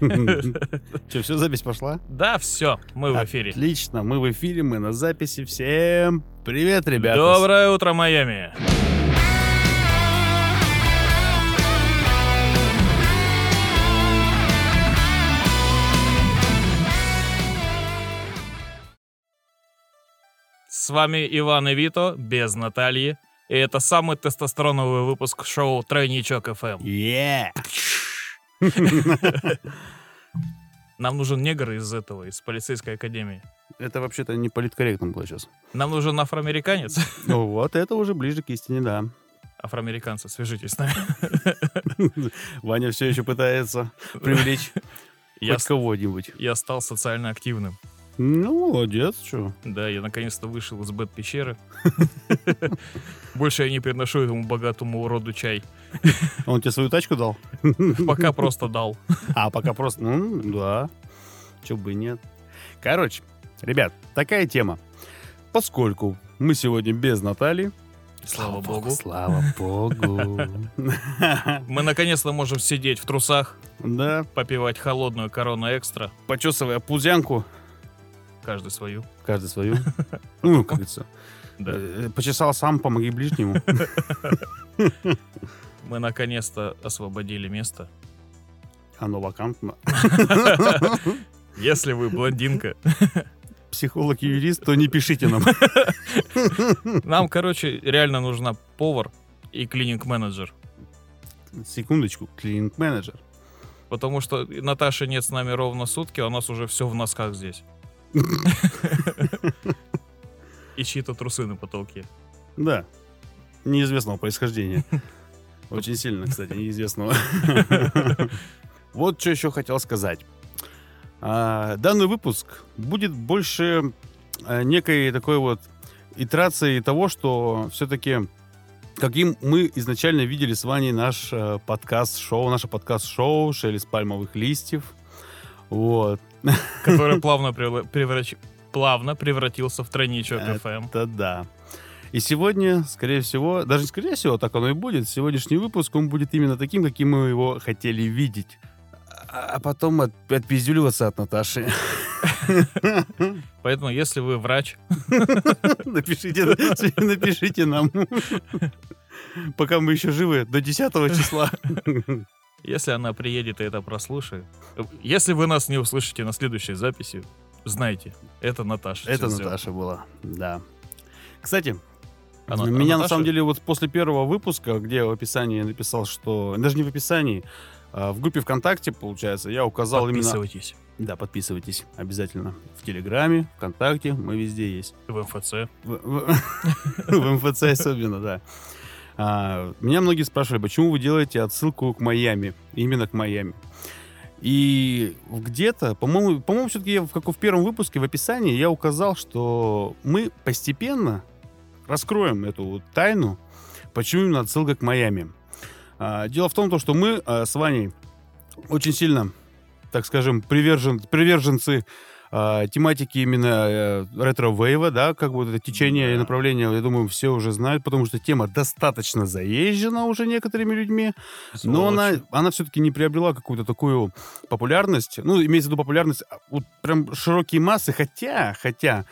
Че, все, запись пошла? Да, все, мы в эфире. Отлично, мы в эфире, мы на записи. Всем привет, ребята. Доброе утро, Майами. С вами Иван и Вито, без Натальи. И это самый тестостероновый выпуск шоу «Тройничок ФМ». Yeah. Нам нужен негр из этого, из полицейской академии. Это вообще-то не политкорректно было сейчас. Нам нужен афроамериканец. Ну вот, это уже ближе к истине, да. Афроамериканцы, свяжитесь с нами. Ваня все еще пытается привлечь Я, кого-нибудь. я стал социально активным. Ну, молодец, что. Да, я наконец-то вышел из бэт-пещеры. Больше я не приношу этому богатому уроду чай. Он тебе свою тачку дал? Пока просто дал. А, пока просто, ну, да. Че бы нет. Короче, ребят, такая тема. Поскольку мы сегодня без Натальи, Слава богу. Слава богу. Мы наконец-то можем сидеть в трусах, Да, попивать холодную корону экстра, почесывая пузянку, каждый свою. каждый свою. Ну, как говорится. Да. э, Почесал сам, помоги ближнему. Мы наконец-то освободили место. Оно вакантно. Если вы блондинка. Психолог и юрист, то не пишите нам. Нам, короче, реально нужна повар и клининг-менеджер. Секундочку, клининг-менеджер. Потому что Наташи нет с нами ровно сутки, а у нас уже все в носках здесь. И чьи-то трусы на потолке. Да. Неизвестного происхождения. Очень сильно, кстати, неизвестного. Вот что еще хотел сказать. А, Данный выпуск будет больше а, некой такой вот итерацией того, что все-таки каким мы изначально видели с вами наш э, подкаст-шоу, наше подкаст-шоу «Шелест пальмовых листьев». Вот. Который плавно, превра- преврач- плавно превратился в тройничок ФМ. Это да. И сегодня, скорее всего, даже не скорее всего, так оно и будет, сегодняшний выпуск, он будет именно таким, каким мы его хотели видеть. А а потом от, отпиздюливаться от Наташи. Поэтому, если вы врач, Напишите, напишите нам. Пока мы еще живы, до 10 числа. Если она приедет и это прослушает, если вы нас не услышите на следующей записи, знайте, это Наташа. Это сделала. Наташа была, да. Кстати, А на- а меня на Наташа- самом деле вот после первого выпуска, где я в описании написал, что... Даже не в описании, а в группе ВКонтакте, получается, я указал именно... Подписывайтесь Да, подписывайтесь обязательно. В Телеграме, ВКонтакте, мы везде есть. в МФЦ. В, в- в МФЦ особенно, да. А, меня многие спрашивали, почему вы делаете отсылку к Майами, именно к Майами. И где-то, по-моему, по-моему, все-таки я в, как в первом выпуске в описании я указал, что мы постепенно раскроем эту тайну, почему именно отсылка к Майами. А, дело в том, то, что мы а, с Ваней очень сильно, так скажем, привержен, приверженцы а, тематики именно э, ретро-вейва, да, как бы вот это течение и направление, я думаю, все уже знают, потому что тема достаточно заезжена уже некоторыми людьми, но она, она все-таки не приобрела какую-то такую популярность, ну, имеется в виду популярность, а, вот прям широкие массы, хотя, хотя,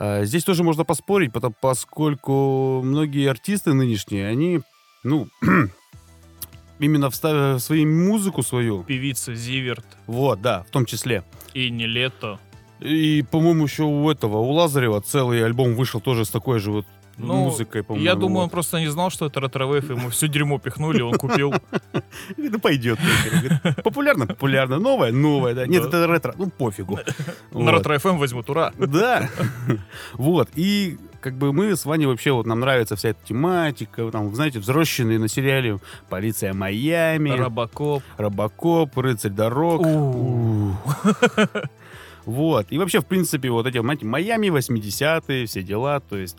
э, здесь тоже можно поспорить, потому, поскольку многие артисты нынешние, они, ну, именно вставив свою музыку свою, Певица Зиверт. Вот, да, в том числе, и не лето. И, по-моему, еще у этого, у Лазарева целый альбом вышел тоже с такой же вот Ну, музыкой, по-моему. Я думаю, он вот. просто не знал, что это retrowave, ему все дерьмо пихнули, он купил. Да пойдет. Популярно, популярно. Новое, новое, да. Нет, это ретро. Ну, пофигу. На Вот. ретро-ФМ возьмут, ура! Да. Вот. И как бы мы с Ваней вообще, вот нам нравится вся эта тематика, там, знаете, взрощенные на сериале «Полиция Майами», Робокоп. «Робокоп», «Рыцарь дорог». Вот. И вообще, в принципе, вот эти, знаете, Майами 80-е, все дела, то есть...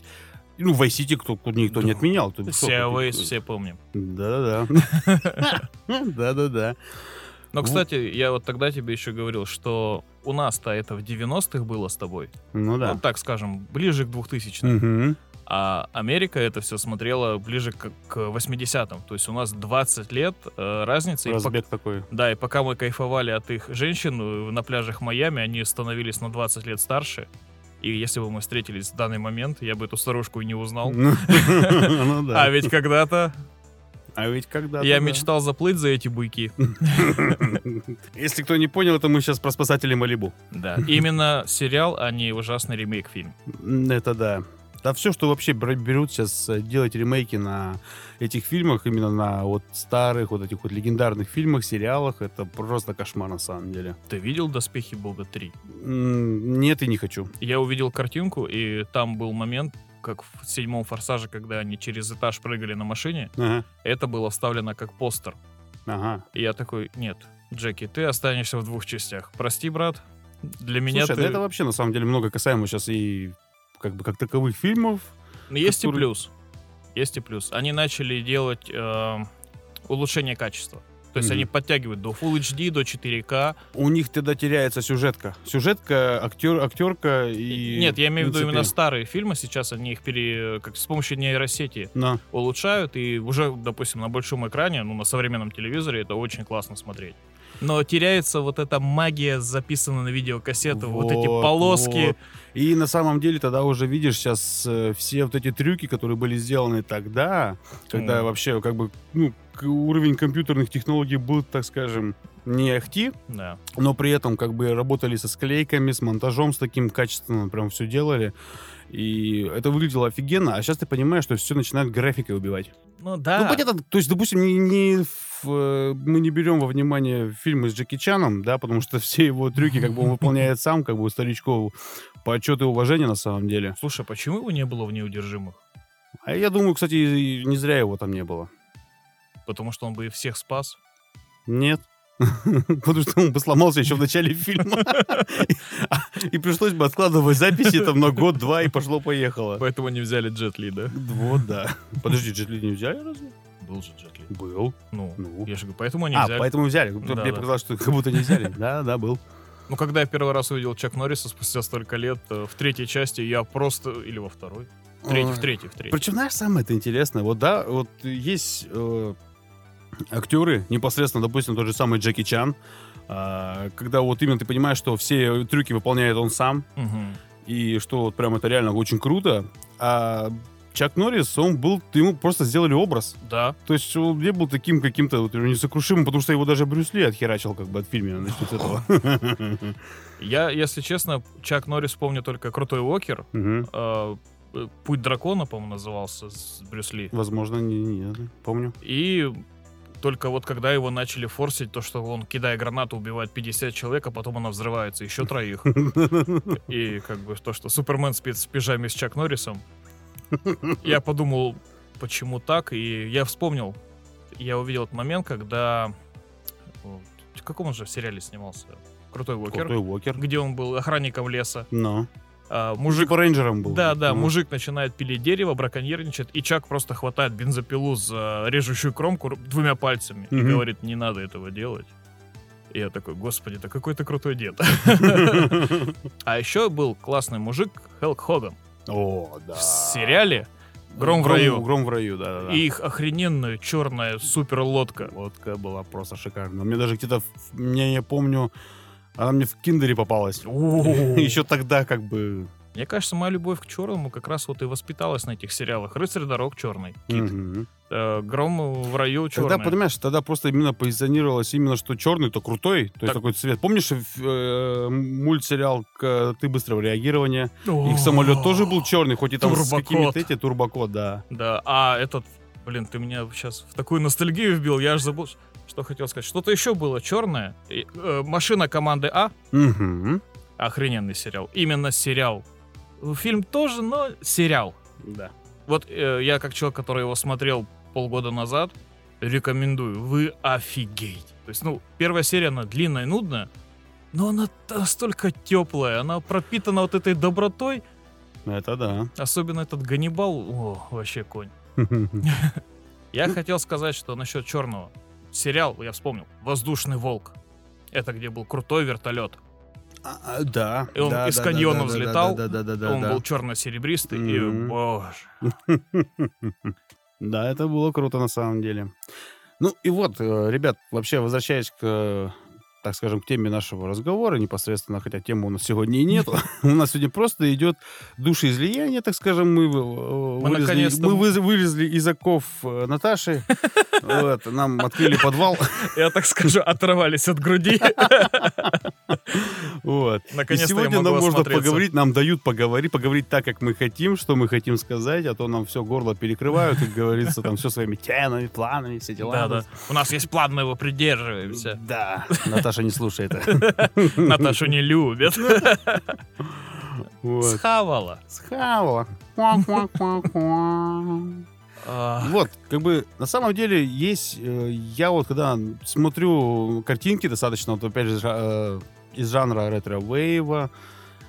Ну, в Vice City кто, кто- никто не Да. отменял. Ты Все Waze все помним. Да-да-да. Да-да-да. Но, Ну. кстати, я вот тогда тебе еще говорил, что у нас-то это в 90-х было с тобой. Ну да. Вот так скажем, ближе к 2000-м. Мгм. А Америка это все смотрела ближе к, к 80-м. То есть у нас 20 лет э, разницы. И Разбег такой. да, и пока мы кайфовали от их женщин э, на пляжах Майами, они становились на 20 лет старше. И если бы мы встретились в данный момент, я бы эту старушку и не узнал. Ну А да. ведь когда-то А ведь когда я мечтал заплыть за эти буйки. Если кто не понял, это мы сейчас про спасателей Малибу. Да. Именно сериал, а не ужасный ремейк-фильм. М, Это да. Да все, что вообще берут сейчас э, делать ремейки на этих фильмах, именно на вот старых, вот этих вот легендарных фильмах, сериалах, это просто кошмар на самом деле. Ты видел «Доспехи Бога 3»? М, Нет и не хочу. Я увидел картинку, и там был момент, как в седьмом «Форсаже», когда они через этаж прыгали на машине. Ага. Это было вставлено как постер. Ага. И я такой, нет, Джеки, ты останешься в двух частях. Прости, брат, для меня Слушай, ты... да это вообще на самом деле много касаемо сейчас и как бы как таковых фильмов. Но Есть и который- плюс. Есть и плюс. Они начали делать э, улучшение качества. То есть Мгм. они подтягивают до Full HD, до 4К. У них тогда теряется сюжетка. Сюжетка, актер, актерка и... Нет, я имею в виду именно старые фильмы. Сейчас они их пере, как с помощью нейросети На. улучшают. И уже, допустим, на большом экране, ну, на современном телевизоре это очень классно смотреть. Но теряется вот эта магия, записанная на видеокассету, вот, эти Вот, полоски. вот. И на самом деле тогда уже видишь сейчас э, все вот эти трюки, которые были сделаны тогда, когда Мгм. вообще как бы ну, уровень компьютерных технологий был, так скажем, не ахти, Да. но при этом как бы работали со склейками, с монтажом, с таким качественным, прям все делали. И это выглядело офигенно, а сейчас ты понимаешь, что все начинают графикой убивать. Ну да. Ну, понятно, то есть, допустим, не, не мы не берем во внимание фильмы с Джеки Чаном, да, потому что все его трюки как бы он выполняет сам, как бы у старичков почет и уважение на самом деле. Слушай, а почему его не было в «Неудержимых»? А я думаю, кстати, не зря его там не было. Потому что он бы их всех спас. Нет. Потому что он бы сломался еще в начале фильма. И пришлось бы откладывать записи там на год-два, и пошло-поехало. Поэтому не взяли Джет Ли, да? Вот, да. Подожди, Джет Ли не взяли разве? Был же Джет Ли. Был. Ну, Ну. я же говорю, поэтому они А, взяли. поэтому взяли. Да, Мне да. показалось, что как будто не взяли. Да, да, был. Ну, когда я первый раз увидел Чак Норриса спустя столько лет, э, в третьей части я просто... Или во второй? В третьей, в третьей, в третьей. Причем, знаешь, самое это интересное, вот да, вот есть э, актеры, непосредственно, допустим, тот же самый Джеки Чан, а, когда вот именно ты понимаешь, что все трюки выполняет он сам, и что вот прям это реально очень круто, а Чак Норрис, он был, ему просто сделали образ. Да. То есть он не был таким каким-то вот несокрушимым, потому что его даже Брюс Ли отхерачил как бы от фильма, начнем с этого. Я, если честно, Чак Норрис помню только «Крутой Уокер». Э, э, «Путь дракона», по-моему, назывался с Брюс Ли. Возможно, не, не, помню. И только вот когда его начали форсить, то, что он, кидая гранату, убивает 50 человек, а потом она взрывается, еще троих. И как бы то, что Супермен спит в пижаме с Чак Норрисом. Я подумал, почему так, и я вспомнил, я увидел этот момент, когда... В каком он же сериале снимался? Крутой Уокер. Крутой Уокер. Где он был охранником леса. Но. А, Мужик по рейнджерам был. да, да, Ну. мужик начинает пилить дерево, браконьерничает, и Чак просто хватает бензопилу за режущую кромку двумя пальцами и Мгм. говорит, не надо этого делать. И я такой, господи, да какой ты крутой дед. А еще был классный мужик Хелк Хоган О, да. в сериале «Гром в раю». Гром в раю, да, да. И их охрененная черная супер лодка. Лодка была просто шикарная. Мне даже где-то, мне я помню, она мне в киндере попалась. Еще тогда как бы... Мне кажется, моя любовь к черному как раз вот и воспиталась на этих сериалах. Рыцарь дорог черный, Кит. Э, Гром в раю черный. Тогда, понимаешь, тогда просто именно позиционировалось именно, что черный, то крутой, то есть Так. такой цвет. Помнишь э, мультсериал к- «Ты быстрого реагирования»? О, Их самолет тоже был черный, хоть и там с какими-то эти турбокод, да. Да, а этот, блин, ты меня сейчас в такую ностальгию вбил, я аж забыл, что хотел сказать. Что-то еще было черное. И, э, Машина команды А. Мгм. Охрененный сериал. Именно сериал. Фильм тоже, но сериал. Да. Вот э, я как человек, который его смотрел полгода назад, рекомендую. Вы офигеете. То есть, ну, первая серия, она длинная и нудная, но она настолько теплая, она пропитана вот этой добротой. Это да. Особенно этот Ганнибал, о, вообще конь. Я хотел сказать, что насчет черного. Сериал, я вспомнил, «Воздушный волк». Это где был крутой вертолет. А, а, да. И он да, из да, каньона да, взлетал, Да, да, да, да, он да. был черно-серебристый, и, боже. Да, это было круто на самом деле. Ну и вот, э, ребят, вообще возвращаясь к, э, так скажем, к теме нашего разговора непосредственно, хотя темы у нас сегодня и нет, у нас сегодня просто идет душеизлияние, так скажем, мы, э, Мы вылезли, мы вылезли из оков э, Наташи, Вот, нам открыли подвал, Я так скажу, оторвались от груди. вот. И сегодня нам можно поговорить, нам дают поговорить, поговорить так, как мы хотим, что мы хотим сказать, а то нам все горло перекрывают, как говорится, там все своими темами, планами, все дела. Да, да. У нас есть план, мы его придерживаемся. Да, Наташа не слушает. Наташу не любят. Схавала. Схавала. Вот, как бы, на самом деле, есть, э, я вот когда смотрю картинки достаточно, вот опять же, э, из жанра ретро-вейва,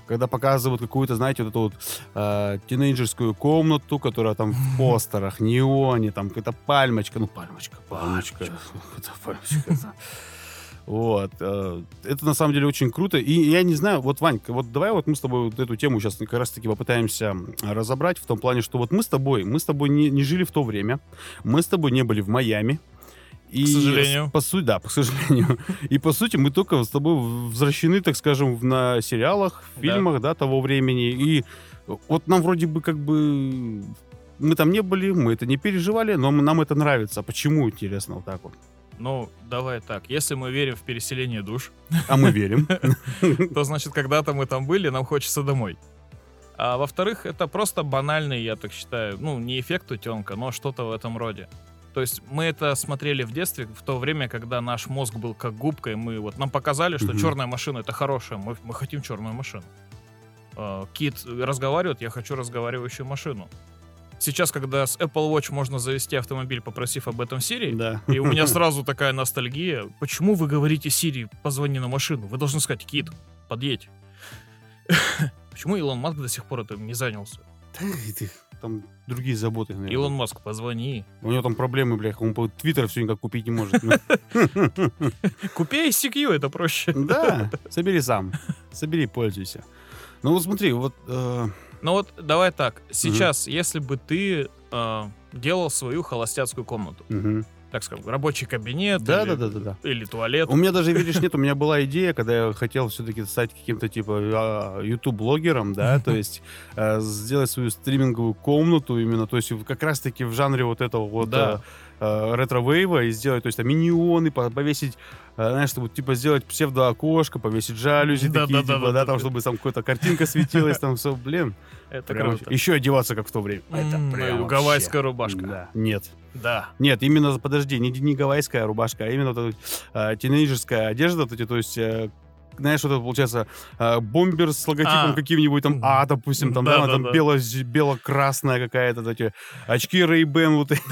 когда показывают какую-то, знаете, вот эту вот э, тинейджерскую комнату, которая там в постерах, неоне, там какая-то пальмочка, ну, пальмочка, пальмочка, пальмочка. Вот. э, Это на самом деле очень круто. И я не знаю, вот, Ванька, вот давай вот мы с тобой вот эту тему сейчас как раз-таки попытаемся разобрать в том плане, что вот мы с тобой, мы с тобой не, не жили в то время, мы с тобой не были в Майами. И, К сожалению. По сути, да, к сожалению. И по сути мы только с тобой возвращены, так скажем, на сериалах, Да. фильмах, да, того времени. И вот нам вроде бы как бы... Мы там не были, мы это не переживали, но нам это нравится. Почему, интересно, вот так вот? Ну, давай так. Если мы верим в переселение душ, А мы верим. то значит, когда-то мы там были, нам хочется домой. А во-вторых, это просто банальный, я так считаю, ну, не эффект утенка, но что-то в этом роде. То есть мы это смотрели в детстве, в то время, когда наш мозг был как губка, и мы вот нам показали, что Мгм. черная машина это хорошая, мы, мы хотим черную машину. А, Кит разговаривает, я хочу разговаривающую машину. Сейчас, когда с Apple Watch можно завести автомобиль, попросив об этом Siri, Да. и у меня сразу такая ностальгия. Почему вы говорите Сири, позвони на машину? Вы должны сказать, Кит, подъедь. Почему Илон Маск до сих пор этим не занялся? Там другие заботы, наверное. Илон Маск, позвони. У него там проблемы, блядь, он по Твиттер все никак купить не может. Купи ICQ, это проще. Да, собери сам. Собери, пользуйся. Ну вот смотри, вот... Ну вот, давай так. Сейчас, если бы ты э, делал свою холостяцкую комнату, мгм. так скажем, рабочий кабинет Да, или, да, да, да, да. или туалет. У меня даже, видишь, нет, у меня была идея, когда я хотел все-таки стать каким-то типа а, YouTube-блогером, да, то есть э, сделать свою стриминговую комнату именно, то есть как раз-таки в жанре вот этого вот Да. э, э, ретро-вейва и сделать, то есть там миньоны, по- повесить, э, знаешь, чтобы типа сделать псевдо-окошко, повесить жалюзи Да, такие, да, типа, да, да, да, там, да. чтобы там какая-то картинка светилась, там все, блин. это прям круто. Еще одеваться, как в то время. Это прям гавайская рубашка. Да. Нет. Да. Нет, именно, подожди, не, не гавайская рубашка, а именно вот э, тинейджерская одежда, то есть, э, знаешь, вот это получается э, бомбер с логотипом А. каким-нибудь там А, допустим, там, да, Да, да, там да. бело- бело-красная какая-то, эти очки Ray-Ban вот эти.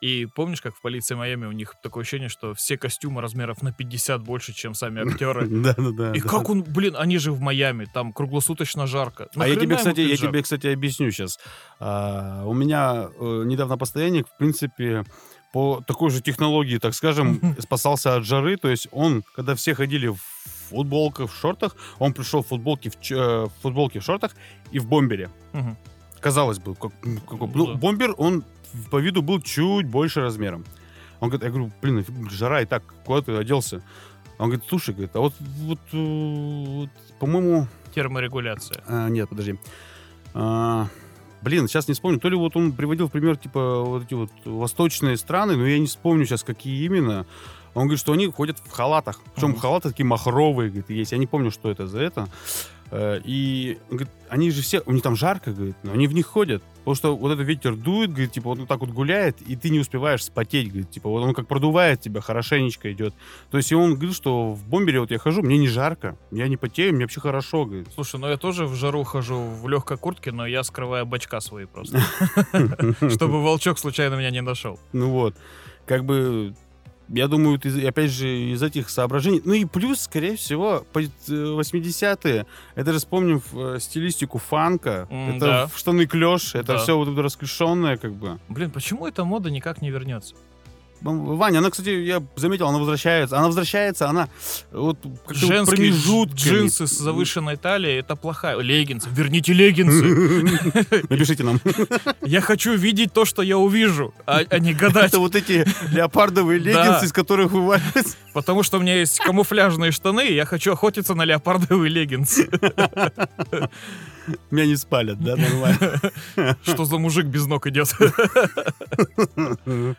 И помнишь, как в полиции Майами у них такое ощущение, что все костюмы размеров на 50 больше, чем сами актеры. Да, да, да. И как он, блин, они же в Майами, там круглосуточно жарко. А я тебе, кстати, я тебе, кстати, объясню сейчас. у меня э, недавно постоянник, в принципе, по такой же технологии, так скажем, спасался от жары. То есть он, когда все ходили в футболках, в шортах, он пришел в футболке, в, ч- э, в футболке, в шортах и в бомбере. Мгм. Казалось бы, как, какой- Ну ну, да. бомбер, он по виду был чуть больше размером. Он говорит, я говорю, блин, жара и так, куда ты оделся? Он говорит, слушай, говорит, а вот, вот, э, вот, по-моему, Терморегуляция. а, нет, подожди. А, блин, сейчас не вспомню. То ли вот он приводил в пример, типа, вот эти вот восточные страны, но я не вспомню сейчас, какие именно. Он говорит, что они ходят в халатах. Причем Мгм. халаты такие махровые, говорит, есть. Я не помню, что это за это. Э, И он говорит, они же все, у них там жарко, говорит, но они в них ходят. Потому что вот этот ветер дует, говорит, типа, вот он так вот гуляет, и ты не успеваешь спотеть, говорит, типа, вот он как продувает тебя, хорошенечко идет. То есть и он говорит, что в бомбере вот я хожу, мне не жарко, я не потею, мне вообще хорошо, говорит. Слушай, ну я тоже в жару хожу в легкой куртке, но я скрываю бачка свои просто. Чтобы волчок случайно меня не нашел. Ну вот, как бы, я думаю, из- опять же, из этих соображений. Ну и плюс, скорее всего, по- э, 80-е, это же вспомним э, стилистику фанка, М, это да. штаны клеш, это Да. все вот это расклешенное, как бы. Блин, почему эта мода никак не вернется? Ваня, она, кстати, я заметил, она возвращается. Она возвращается, она вот Женские промежутками. джинсы с завышенной талией, это плохая. Леггинсы, верните леггинсы. Напишите нам. Я хочу видеть то, что я увижу, а, а не гадать. Это вот эти леопардовые леггинсы, из которых вываливается. Потому что у меня есть камуфляжные штаны, я хочу охотиться на леопардовые леггинсы. Меня не спалят, да, нормально. Что за мужик без ног идет?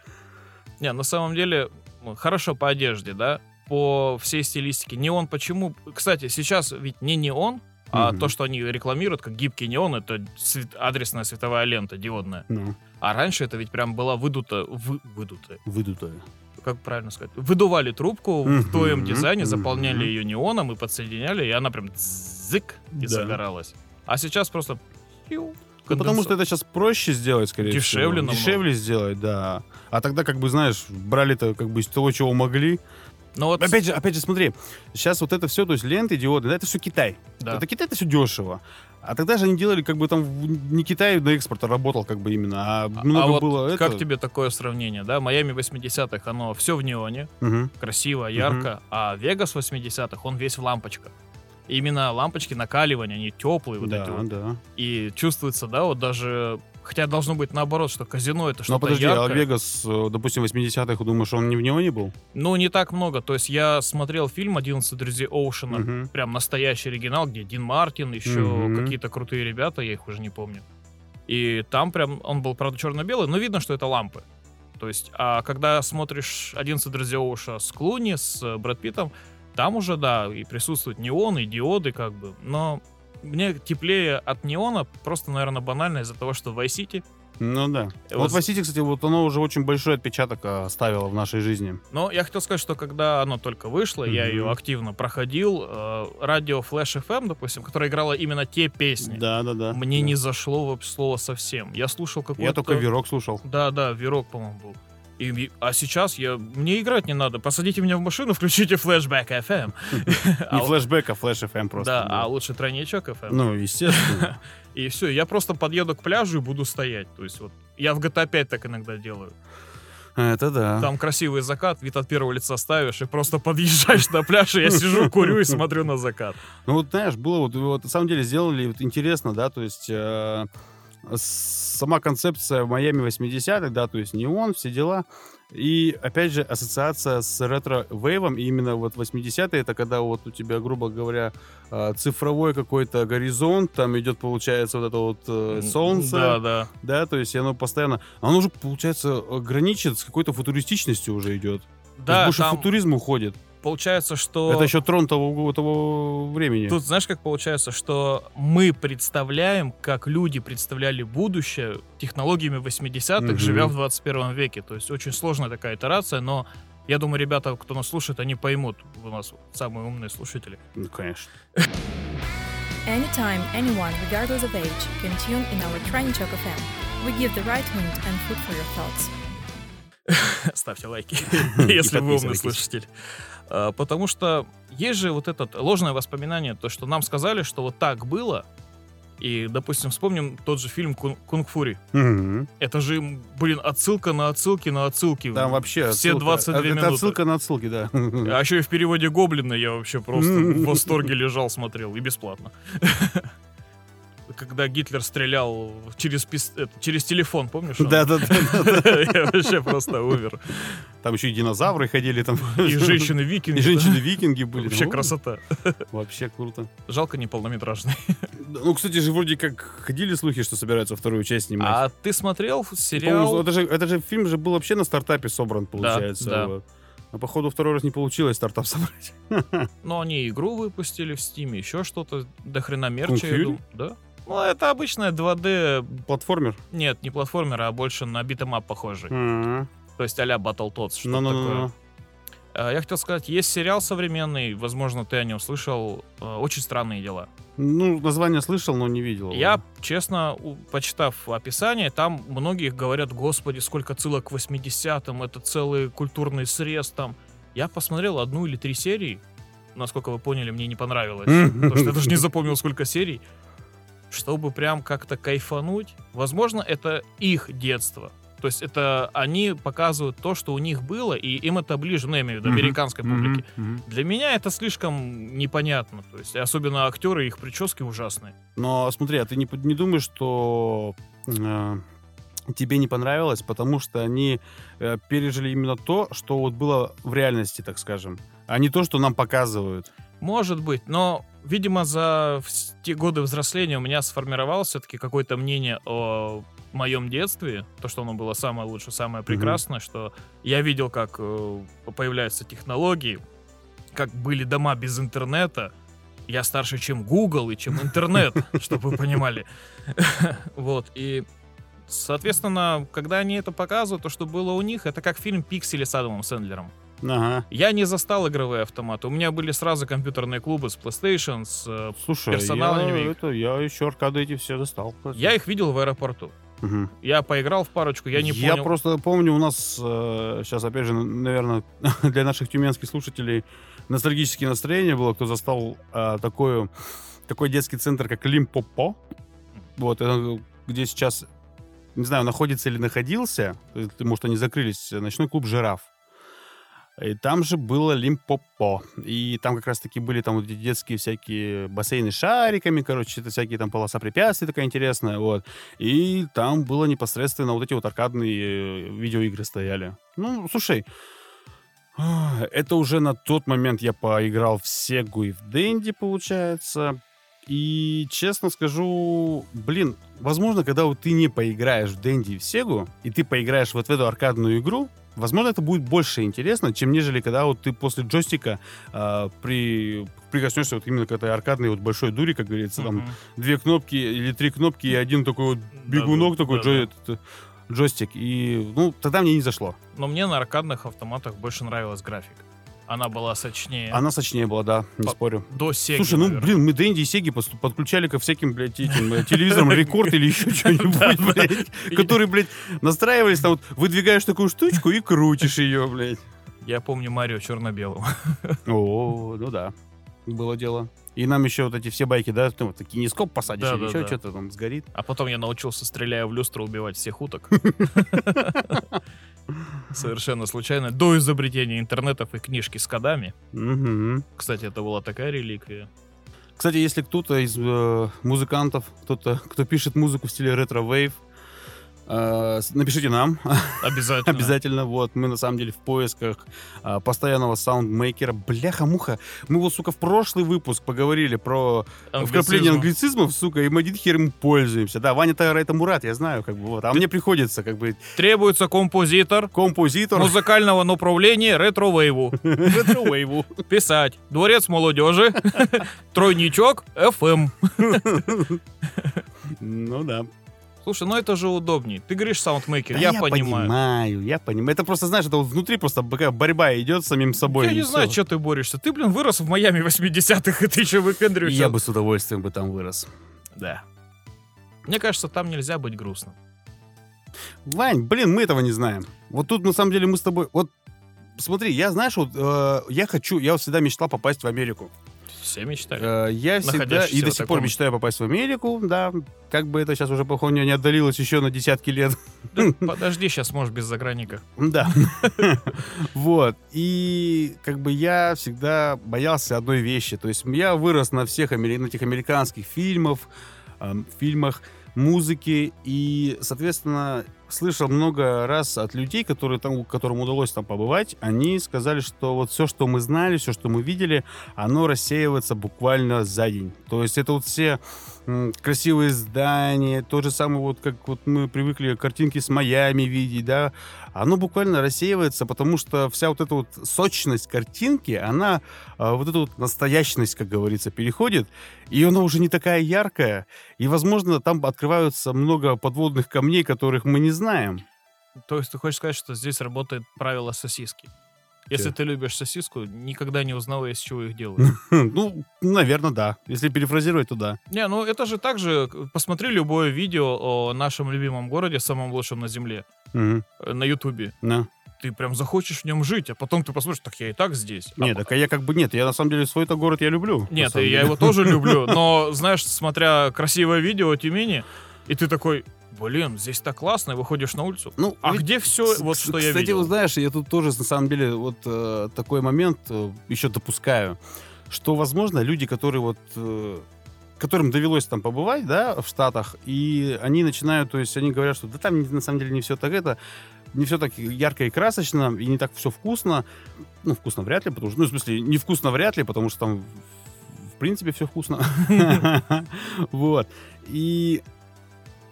Не, на самом деле, хорошо по одежде, да? По всей стилистике. Неон почему? Кстати, сейчас ведь не неон, а Мгм. то, что они рекламируют как гибкий неон, это свет- адресная световая лента диодная. Ну, А раньше это ведь прям была выдута, вы, выдутая, выдутое. как правильно сказать? Выдували трубку в твоем дизайне, заполняли ее неоном и подсоединяли, и она прям зык и Да. загоралась. А сейчас просто... Ну, потому что это сейчас проще сделать, скорее Дешевле всего. намного. Дешевле сделать, да. А тогда, как бы, знаешь, брали-то как бы из того, чего могли. Но вот, Опять же, опять же, смотри, сейчас вот это все, то есть ленты, диоды, да, это все Китай. да. Это Китай, это все дешево. А тогда же они делали, как бы там не Китай на экспорт работал, как бы именно, а А- много а вот было как это. тебе такое сравнение, да? Майами 80-х, оно все в неоне, Мгм. красиво, ярко, а Вегас 80-х, он весь в лампочках. Именно лампочки накаливания, они теплые вот да, эти вот. да. И чувствуется, да, вот даже... Хотя должно быть наоборот, что казино это Но что-то подожди, яркое. а Вегас, э, допустим, 80-х, думаешь, он не в неоне был? Ну, не так много. То есть я смотрел фильм «11 друзей Оушена», Мгм. прям настоящий оригинал, где Дин Мартин, еще Мгм. какие-то крутые ребята, я их уже не помню. И там прям, он был, правда, черно-белый, но видно, что это лампы. То есть, а когда смотришь «11 друзей Оуша» с Клуни, с э, Брэд Питтом, там уже, да, и присутствуют неоны, и диоды, как бы. Но мне теплее от неона, просто, наверное, банально из-за того, что в Vice City. Ну да. Вот вот- в City, кстати, вот оно уже очень большой отпечаток э, оставило в нашей жизни. Но я хотел сказать, что когда оно только вышло, я Мгм. ее активно проходил, э, радио Flash FM, допустим, которое играло именно те песни, Да, да, да. мне Да. не зашло вообще слово совсем. Я слушал какой-то... Я только Верок слушал. Да, да, Верок, по-моему, был. И, а сейчас я мне играть не надо. Посадите меня в машину, включите Flashback FM. А Не флешбэк, а флеш FM просто. Да, а лучше тройничок FM. Ну, естественно. И все, я просто подъеду к пляжу и буду стоять. То есть вот я в GTA 5 так иногда делаю. Это да. Там красивый закат, вид от первого лица ставишь и просто подъезжаешь на пляж, и я сижу, курю и смотрю на закат. Ну вот, знаешь, было вот, вот на самом деле сделали вот интересно, да, то есть э, сама концепция Майами 80-х, да, то есть неон, все дела. И, опять же, ассоциация с ретро-вейвом, и именно вот 80-е, это когда вот у тебя, грубо говоря, э, цифровой какой-то горизонт, там идет, получается, вот это вот э, солнце, Да, да. да, то есть оно постоянно, оно уже, получается, граничит с какой-то футуристичностью уже идет. Да, больше там футуризм уходит. Получается, что... Это еще трон того, того времени. Тут знаешь, как получается, что мы представляем, как люди представляли будущее технологиями 80-х, Мгм. живя в 21 веке. То есть очень сложная такая итерация, но я думаю, ребята, кто нас слушает, они поймут. У нас самые умные слушатели. Ну, конечно. Anytime, anyone, regardless of age, can tune in our Trinichok FM. We give the right mood and food for your thoughts. Ставьте лайки, если вы умный слушатель. А, Потому что есть же вот это ложное воспоминание, то, что нам сказали, что вот так было. И, допустим, вспомним тот же фильм «Кун- «Кунг Фури». Мгм. Это же, блин, отсылка на отсылки на отсылки. Там вообще Все отсылка- 22 это минуты. отсылка на отсылки, да. А еще и в переводе Гоблина я вообще просто в восторге лежал, смотрел. И бесплатно. Когда Гитлер стрелял через, пис- это, через телефон, помнишь? он? Да, да, да. Я вообще просто умер. Там еще и динозавры ходили там. И женщины-викинги. И женщины-викинги были. Вообще Ну, красота. Вообще круто. Жалко не полнометражный. Ну, кстати же, вроде как ходили слухи, что собираются вторую часть снимать. А ты смотрел сериал? это же, это же фильм же был вообще на стартапе собран, получается. да. вот. А походу второй раз не получилось стартап собрать. Ну, они игру выпустили в Стиме, еще что-то. До хрена мерча. Да? Ну, это обычная 2D... Платформер. Нет, не платформер, а больше на beat 'em up похожий. Ага. То есть а-ля Battletoads, что Ну-ну-ну-ну. такое. А, Я хотел сказать, есть сериал современный, возможно, ты о нем слышал, э, «Очень странные дела». Ну, название слышал, но не видел. его. Я, честно, почитав описание, там многие говорят, господи, сколько ссылок к 80-м, это целый культурный срез там. Я посмотрел одну или три серии, насколько вы поняли, мне не понравилось, потому что я даже не запомнил, сколько серий. Чтобы прям как-то кайфануть, возможно, это их детство. То есть это они показывают то, что у них было, и им это ближе, ну, я имею в виду, американской публике. Мгм, мгм. Для меня это слишком непонятно. То есть, особенно актеры, их прически ужасные. Но смотри, а ты не, не думаешь, что э, тебе не понравилось, потому что они э, пережили именно то, что вот было в реальности, так скажем, а не то, что нам показывают. Может быть, но, видимо, за те годы взросления у меня сформировалось все-таки какое-то мнение о моем детстве, то, что оно было самое лучшее, самое прекрасное, что я видел, как э, появляются технологии, как были дома без интернета. Я старше, чем Google и чем интернет, чтобы вы понимали. Вот, и Соответственно, когда они это показывают, то, что было у них, это как фильм «Пиксели» с Адамом Сэндлером. Ага. Я не застал игровые автоматы. У меня были сразу компьютерные клубы с PlayStation, с... э, Слушай, Персональными я, это, я еще аркады эти все достал. Я их видел в аэропорту. Мгм. Я поиграл в парочку, я не Я понял. просто помню, у нас сейчас, опять же, наверное, для наших тюменских слушателей ностальгические настроения было, кто застал а, такое, такой детский центр, как Лимпопо. Вот, это где сейчас, не знаю, находится или находился, есть, может, они закрылись, ночной клуб «Жираф». И там же было Лимпопо. И там как раз-таки были там вот детские всякие бассейны с шариками, короче, это всякие там полоса препятствий такая интересная, вот. И там было непосредственно вот эти вот аркадные э, видеоигры стояли. Ну, слушай, это уже на тот момент я поиграл в Сегу и в Дэнди, получается. И честно скажу, блин, возможно, когда вот ты не поиграешь в Дэнди и в Сегу, и ты поиграешь вот в эту аркадную игру, возможно, это будет больше интересно, чем нежели когда вот ты после джойстика а, при прикоснешься вот именно к этой аркадной вот большой дуре, как говорится, там Мгм. две кнопки или три кнопки и один такой вот бегунок Да-да, такой да-да. джой- этот, э, джойстик. И, ну, тогда мне не зашло. Но мне на аркадных автоматах больше нравилась графика. Она была сочнее. Она сочнее была, да, не По- спорю. До Сеги, Слушай, ну, наверное. блин, мы Дэнди и Сеги подключали ко всяким, блядь, этим э, телевизорам рекорд или еще что-нибудь, блядь, которые, блядь, настраивались, там вот выдвигаешь такую штучку и крутишь ее, блядь. Я помню Марио черно-белого. О, ну да, было дело. И нам еще вот эти все байки, да, ты вот кинескоп посадишь или еще Да-да-да. что-то там сгорит. А потом я научился, стреляя в люстру, убивать всех уток. Совершенно случайно. До изобретения интернетов и книжки с кодами. Кстати, это была такая реликвия. Кстати, если кто-то из э, музыкантов, кто-то, кто пишет музыку в стиле ретро-вейв, напишите нам Обязательно. обязательно. Вот, мы на самом деле в поисках э, постоянного саундмейкера. Бляха-муха. Мы вот, сука, в прошлый выпуск поговорили про вкрапление Англицизм. англицизмов, сука, и мы один хер им пользуемся. Да, Ваня Тайра это Мурат, я знаю, как бы вот. А мне приходится, как бы, Требуется композитор композитор музыкального направления ретро-вейву. ретро-вейву. Писать. Дворец молодежи. Тройничок. FM. Ну да. Слушай, ну это же удобней. Ты говоришь саундмейкер, Да я, понимаю. понимаю, я понимаю. Это просто, знаешь, это вот внутри просто такая борьба идет с самим собой. Я не всё. знаю, что ты борешься. Ты, блин, вырос в Майами 80-х, и ты еще выпендриваешься. я бы с удовольствием бы там вырос. Да. Мне кажется, там нельзя быть грустным. Вань, блин, мы этого не знаем. Вот тут, на самом деле, мы с тобой... Вот, смотри, я, знаешь, вот, э, я хочу... Я вот всегда мечтал попасть в Америку. Все мечтали. Э, я всегда... И до сих пор мечтаю попасть в Америку, да. Как бы это сейчас уже, походу, не отдалилось еще на десятки лет. Да подожди, сейчас можешь без загранника. Да. Вот. И как бы я всегда боялся одной вещи. То есть я вырос на всех на этих американских фильмах, эм, фильмах, музыке. И, соответственно, слышал много раз от людей, которые там, которым удалось там побывать, они сказали, что вот все, что мы знали, все, что мы видели, оно рассеивается буквально за день. То есть это вот все красивые здания, то же самое, вот как вот мы привыкли картинки с Майами видеть, да, оно буквально рассеивается, потому что вся вот эта вот сочность картинки, она а, вот эту вот настоящность, как говорится, переходит, и она уже не такая яркая, и, возможно, там открываются много подводных камней, которых мы не знаем. То есть ты хочешь сказать, что здесь работает правило сосиски? Если ты любишь сосиску, никогда не узнавай, из чего их делают. Ну, наверное, да. Если перефразировать, то да. Не, ну это же так же, посмотри любое видео о нашем любимом городе, самом лучшем на земле, э, на ютубе. Да. Ты прям захочешь в нем жить, а потом ты посмотришь, так я и так здесь. А Нет, так а я как бы нет. Я на самом деле свой-то город я люблю. Нет, я его тоже люблю, но, знаешь, смотря красивое видео о Тюмени, и ты такой, блин, здесь так классно, и выходишь на улицу. Ну, А ведь где все, вот что я Кстати, видел? вот знаешь, я тут тоже, на самом деле, вот э, такой момент э, еще допускаю, что, возможно, люди, которые вот э, которым довелось там побывать, да, в Штатах, и они начинают, то есть они говорят, что да там на самом деле не все так это, не все так ярко и красочно, и не так все вкусно. Ну, вкусно вряд ли, потому что, ну, в смысле, не вкусно вряд ли, потому что там в принципе все вкусно. Вот. И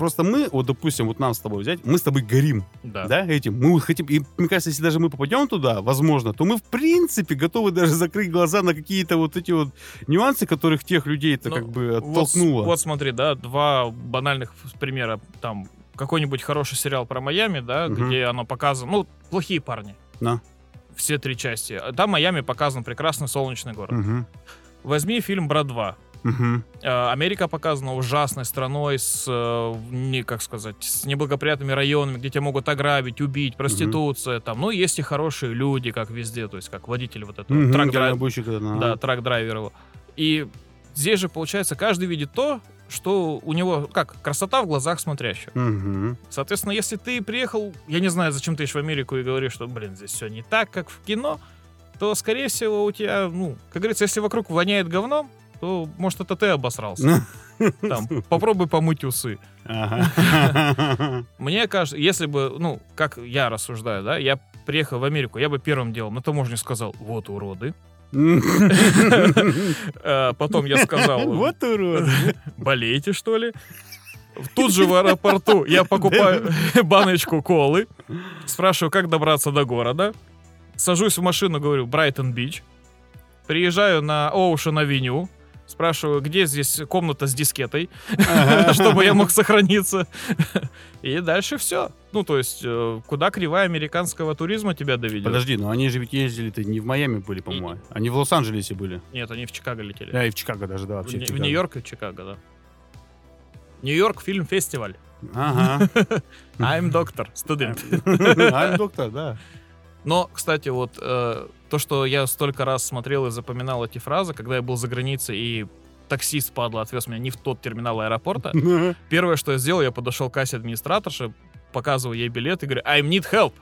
просто мы, вот, допустим, вот нам с тобой взять, мы с тобой горим Да. да, этим. Мы вот хотим, и мне кажется, если даже мы попадем туда, возможно, то мы в принципе готовы даже закрыть глаза на какие-то вот эти вот нюансы, которых тех людей это Ну, как бы Вот, оттолкнуло. вот смотри, да, два банальных примера. Там какой-нибудь хороший сериал про Майами, да, Мгм. где оно показано, ну, плохие парни. Да. Все три части. Там Майами показан прекрасный солнечный город. Мгм. Возьми фильм «Брат 2». Э, Америка показана ужасной страной с, э, не, как сказать, с неблагоприятными районами, где тебя могут ограбить, убить, проституция там. Ну, есть и хорошие люди, как везде, то есть как водитель вот этого Мгм. truck drive- Дальнобойщик, да. да, truck driver его. И здесь же, получается, каждый видит то, что у него, как, красота в глазах смотрящего. Мгм. Соответственно, если ты приехал, я не знаю, зачем ты ешь в Америку и говоришь, что, блин, здесь все не так, как в кино, то, скорее всего, у тебя, ну, как говорится, если вокруг воняет говном, то, может, это ты обосрался. Там, попробуй помыть усы. Ага. Мне кажется, если бы, ну, как я рассуждаю, да, я приехал в Америку, я бы первым делом на таможне сказал, вот уроды. Э, Потом я сказал, Вот урод. болеете, что ли? Тут же в аэропорту я покупаю баночку колы, спрашиваю, как добраться до города, сажусь в машину, говорю, Брайтон-Бич, приезжаю на Оушен-Авеню, спрашиваю, где здесь комната с дискетой, чтобы я мог сохраниться. И дальше все. Ну, то есть, э, куда кривая американского туризма тебя доведет? Подожди, но они же ведь ездили-то не в Майами были, по-моему. Они в Лос-Анджелесе были. Нет, они в Чикаго летели. Да, и в Чикаго даже, да, В, вообще. Ни- в Чикаго. Нью-Йорк и Чикаго, да. Нью-Йорк фильм-фестиваль. Ага. I'm doctor, студент. А, доктор, да. Но, кстати, вот э, то, что я столько раз смотрел и запоминал эти фразы, когда я был за границей и таксист, падла, отвез меня не в тот терминал аэропорта, первое, что я сделал, я подошел к кассе администраторши, показываю ей билет и говорю, I need help.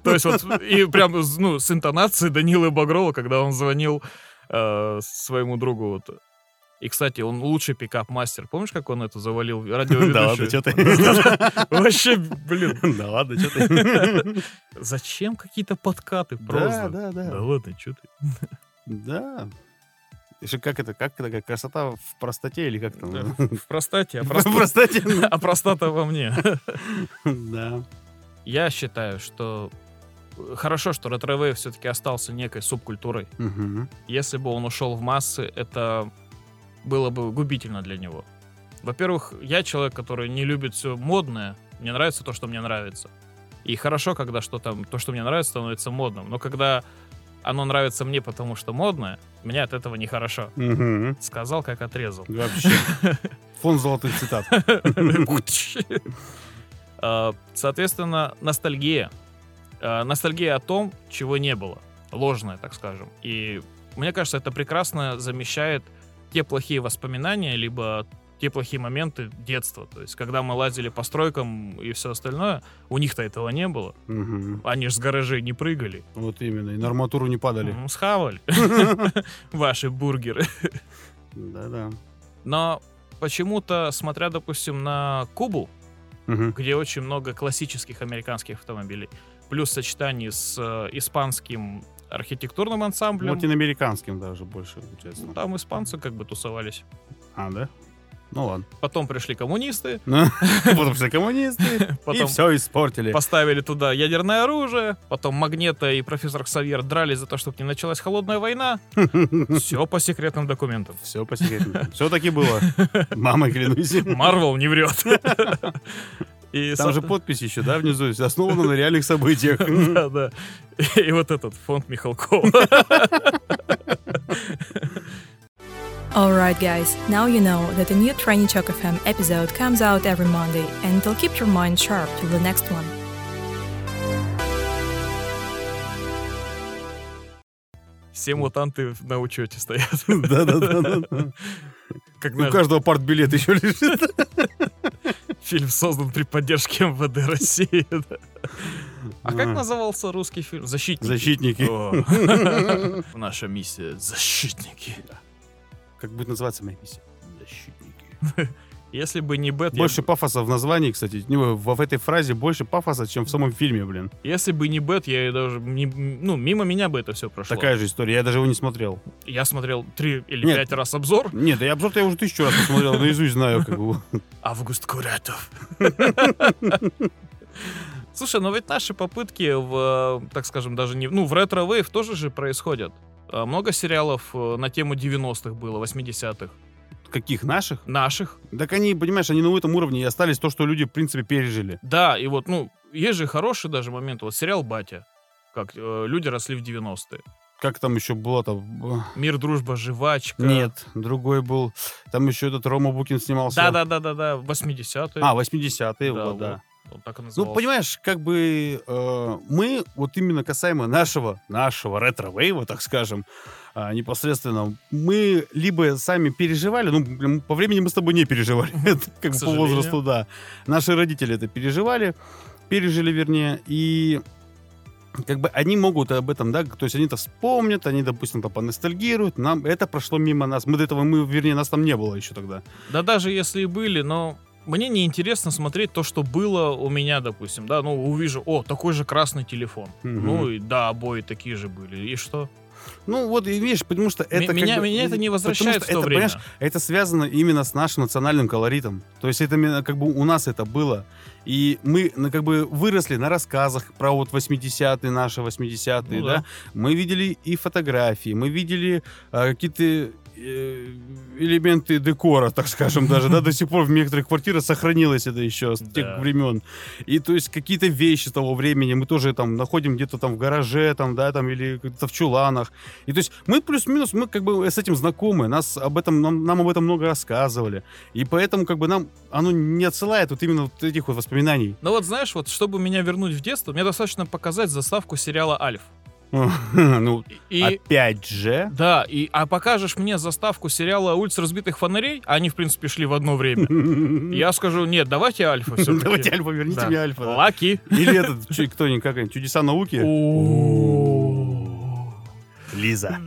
То есть вот, и прям, ну, с интонацией Данилы Багрова, когда он звонил э, своему другу вот. И, кстати, он лучший пикап-мастер. Помнишь, как он это завалил радиоведущую? Да ладно, что ты. Вообще, блин, Да ладно, что ты. зачем какие-то подкаты Да, просто? да, Да да. ладно, что ты? Да. Как это, как это, красота в простоте или как там? Да, В простате, а В простоте. а простата во мне. Да. Я считаю, что хорошо, что ретро все-таки остался некой субкультурой. Если бы он ушел в массы, это было бы губительно для него. Во-первых, я человек, который не любит все модное. Мне нравится то, что мне нравится. И хорошо, когда что-то, то, что мне нравится, становится модным. Но когда оно нравится мне, потому что модное, мне от этого нехорошо. Мгм. Сказал, как отрезал. Вообще. Фон золотых цитат. А, Соответственно, ностальгия. А, Ностальгия о том, чего не было. Ложная, так скажем. И мне кажется, это прекрасно замещает те плохие воспоминания, либо те плохие моменты детства. То есть, когда мы лазили по стройкам и все остальное, у них-то этого не было. Мгм. Они же с гаражей не прыгали. Вот именно. И на арматуру не падали. М, Схавали ваши бургеры. Да-да. Но почему-то, смотря, допустим, на Кубу, где очень много классических американских автомобилей, плюс сочетание с э, испанским архитектурным ансамблем. Латиноамериканским даже больше, честно. Ну, Там испанцы как бы тусовались. А, да? Ну ладно. Потом пришли коммунисты, Потом все коммунисты. И все испортили. поставили туда ядерное оружие, потом Магнета и профессор Ксавьер дрались за то, чтобы не началась холодная война. Все по секретным документам. Все по секрету. Все таки было. Мама, клянусь. Марвел не врет. И Там со- же подпись еще, да, внизу? Основано на реальных событиях. Да, да. И вот этот фонд Михалкова. Alright, guys, now you know that a new Training Choc FM episode comes out every Monday, and it'll keep your mind sharp till the next one. Все мутанты на учете стоят. Да-да-да. Как У каждого партбилет еще лежит. Фильм создан при поддержке МВД России. А как назывался русский фильм? Защитники. Защитники. Наша миссия — защитники. Как будет называться моя миссия? Защитники. Если бы не Бэд, я Больше пафоса в названии, кстати. Ну, в этой фразе больше пафоса, чем в самом фильме, блин. если бы не Бэд, я даже не- ну мимо меня бы это все прошло. Такая же история. Я даже его не смотрел. Я смотрел три или Нет. пять раз обзор. Нет, я обзор-то я уже тысячу раз посмотрел, наизусть знаю, как бы. Август Куратов. Слушай, но ведь наши попытки в, так скажем, даже не... Ну, в ретро-вейв тоже же происходят. А, Много сериалов э, на тему 90-х было, 80-х. Каких наших? Наших. Так они, понимаешь, они на этом уровне и остались то, что люди, в принципе, пережили. Да, и вот, ну, есть же хороший даже момент. Вот сериал «Батя». Как э, люди росли в 90-е. Как там еще было там? Мир, дружба, жвачка. Нет, другой был. Там еще этот Рома Букин снимался. Да-да-да-да-да, 80-е. А, 80-е, Да, вот, да. Он так и Ну, назывался. понимаешь, как бы э, мы вот именно касаемо нашего, нашего ретро-вейва, так скажем, а, непосредственно, мы либо сами переживали, ну, по времени мы с тобой не переживали, это как бы по возрасту, да. Наши родители это переживали, пережили, вернее, и как бы они могут об этом, да, то есть они это вспомнят, они, допустим, там поностальгируют, нам это прошло мимо нас, мы до этого, мы, вернее, нас там не было еще тогда. Да даже если и были, но мне не интересно смотреть то, что было у меня, допустим, да, ну, увижу, о, такой же красный телефон. Мгм. Ну, и да, обои такие же были. И что? Ну, вот, и видишь, потому что это... меня, бы- меня это не возвращает в то это, время. понимаешь, Это связано именно с нашим национальным колоритом. То есть это как бы у нас это было. И мы ну, как бы выросли на рассказах про вот 80-е, наши 80-е, Ну да. да. Мы видели и фотографии, мы видели а, какие-то э, элементы декора, так скажем, даже, да, до сих пор в некоторых квартирах сохранилось это еще с тех Да. времен. И то есть какие-то вещи того времени мы тоже там находим где-то там в гараже, там, да, там, или где-то в чуланах. И то есть мы плюс-минус, мы как бы с этим знакомы, нас об этом, нам, нам об этом много рассказывали. И поэтому как бы нам оно не отсылает вот именно вот этих вот воспоминаний. Ну вот знаешь, вот чтобы меня вернуть в детство, мне достаточно показать заставку сериала «Альф». Ну, И, опять же... да, и, а покажешь мне заставку сериала «Улица разбитых фонарей», они, в принципе, шли в одно время, я скажу, нет, давайте «Альфа» все Давайте Альфа, верните мне Альфа. да. Лаки. Или этот, кто-нибудь, как они, чудеса науки? Лиза.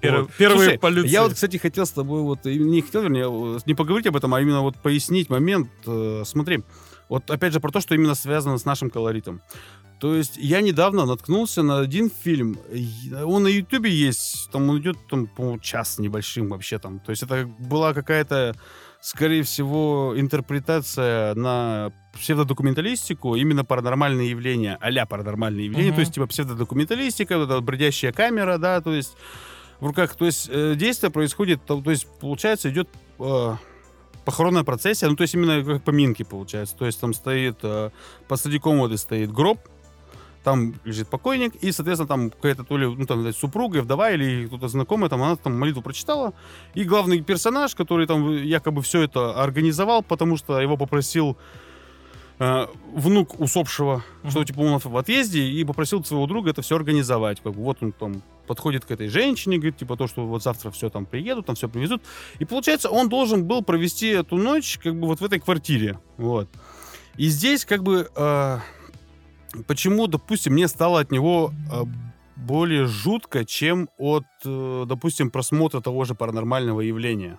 Первые полюции. Я вот, кстати, хотел с тобой вот, не хотел, вернее, не поговорить об этом, а именно вот пояснить момент. Э, Смотри, вот опять же про то, что именно связано с нашим колоритом. То есть я недавно наткнулся на один фильм, он на Ютубе есть, там он идет, там, по час небольшим вообще там. То есть это была какая-то, скорее всего, интерпретация на псевдодокументалистику, именно паранормальные явления, а-ля паранормальные явления, Мгм. то есть типа псевдодокументалистика, вот эта бродящая камера, да, то есть в руках, то есть э, действие происходит, то, то есть получается идет э, похоронная процессия, ну то есть именно как поминки получается, то есть там стоит э, посреди комнаты стоит гроб, там лежит покойник, и, соответственно, там какая-то то ли, ну, там, супруга, вдова или кто-то знакомый, там, она там молитву прочитала, и главный персонаж, который там якобы все это организовал, потому что его попросил э, внук усопшего, Мгм. что, типа, он в отъезде, и попросил своего друга это все организовать. Как бы, вот он там подходит к этой женщине, говорит, типа, то, что вот завтра все там приедут, там все привезут. И, получается, он должен был провести эту ночь, как бы, вот в этой квартире. Вот. И здесь, как бы, э, почему, допустим, мне стало от него э, более жутко, чем от, э, допустим, просмотра того же паранормального явления.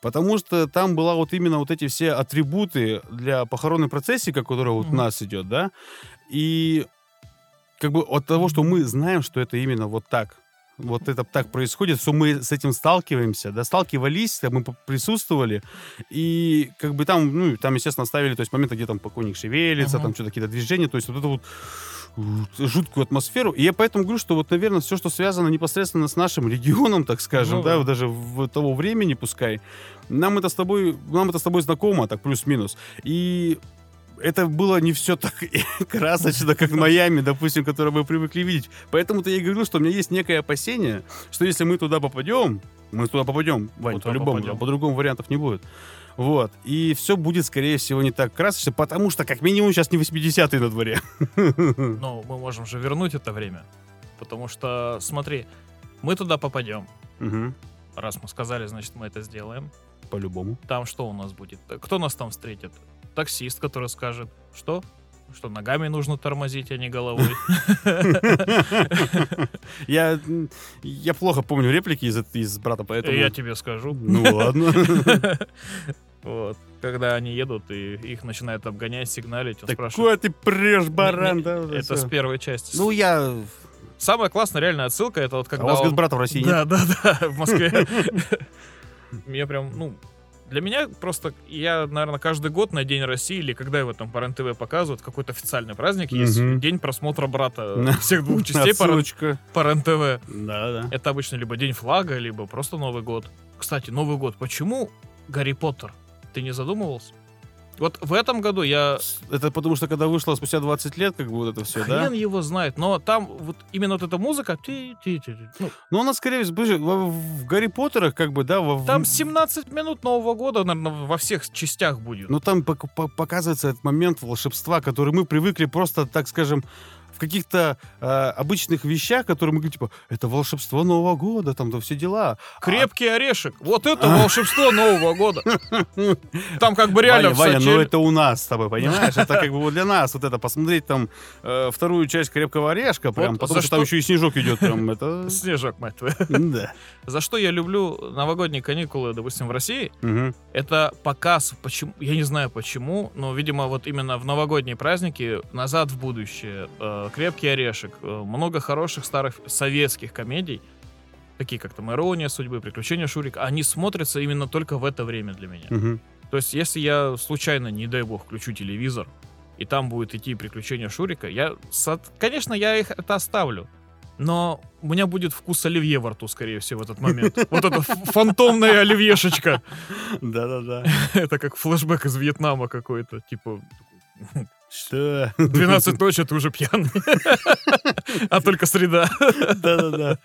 Потому что там была вот именно вот эти все атрибуты для похоронной процессии, которая вот у Мгм. нас идет, да, и как бы от того, что мы знаем, что это именно вот так, вот это так происходит, что мы с этим сталкиваемся, да, сталкивались, мы присутствовали, и как бы там, ну, там, естественно, ставили, то есть моменты, где там покойник шевелится, Мгм. там что-то какие-то движения, то есть вот это вот э, жуткую атмосферу. И я поэтому говорю, что вот, наверное, все, что связано непосредственно с нашим регионом, так скажем, Ну да, да. даже в того времени, пускай, нам это с тобой, нам это с тобой знакомо, так плюс-минус. И это было не все так красочно, как в Майами, допустим, которое мы привыкли видеть. Поэтому-то я и говорю, что у меня есть некое опасение, что если мы туда попадем, мы туда попадем, Вань, туда по-любому, попадем. по-другому вариантов не будет. Вот. И все будет, скорее всего, не так красочно, потому что, как минимум, сейчас не 80-е на дворе. Ну, мы можем же вернуть это время. Потому что, смотри, мы туда попадем. Мгм. Раз мы сказали, значит, мы это сделаем. По-любому. Там что у нас будет? Кто нас там встретит? Таксист, который скажет, что? Что ногами нужно тормозить, а не головой. Я, я плохо помню реплики из, из брата, поэтому... Я тебе скажу. Ну ладно. Вот. Когда они едут, и их начинают обгонять, сигналить, он спрашивает. Такой ты прешь, баран, да? Это с первой части. Ну, я... Самая классная реальная отсылка, это вот А когда у вас, он- брата в России нет? Да, да, да, в Москве. Мне прям, ну, для меня просто, я, наверное, каждый год на День России, или когда его там по РЕН-ТВ показывают, какой-то официальный праздник, есть Мгм. день просмотра брата всех двух частей Отсылочка. по РЕН-ТВ. Да, да. Это обычно либо День флага, либо просто Новый год. Кстати, Новый год. Почему Гарри Поттер? Ты не задумывался? Вот в этом году я Это потому что когда вышло спустя 20 лет, как бы вот это все, да? хрен его знает, но там вот именно вот эта музыка, ти- ти- ти- ти. Ну, Ну, у нас, скорее всего, в, в Гарри Поттерах, как бы, да, в- там 17 минут Нового года, наверное, во всех частях будет. Ну, там пок- по- показывается этот момент волшебства, который мы привыкли просто, так скажем, в каких-то э, обычных вещах, которые мы говорим, типа, это волшебство Нового года, там, да все дела. Крепкий орешек. Вот это волшебство Нового года. Там как бы реально Ваня, Ваня, ну это у нас с тобой, понимаешь? Это как бы вот для нас вот это, посмотреть там э, вторую часть «Крепкого орешка», прям, потому что там еще и снежок идет, прям, это... Снежок, мать твою. Да. За что я люблю новогодние каникулы, допустим, в России, это показ, почему, я не знаю почему, но, видимо, вот именно в новогодние праздники «Назад в будущее», э, «Крепкий орешек», э, много хороших старых советских комедий, такие как там «Ирония судьбы», «Приключения Шурика», они смотрятся именно только в это время для меня. Мгм. То есть, если я случайно, не дай бог, включу телевизор, и там будет идти «Приключения Шурика», я, конечно, я их это оставлю, но у меня будет вкус оливье во рту, скорее всего, в этот момент. Вот эта фантомная оливьешечка. Да-да-да. Это как флешбэк из Вьетнама какой-то. Типа, Что? 12 ночи, ты уже пьяный. А только среда. Да-да-да.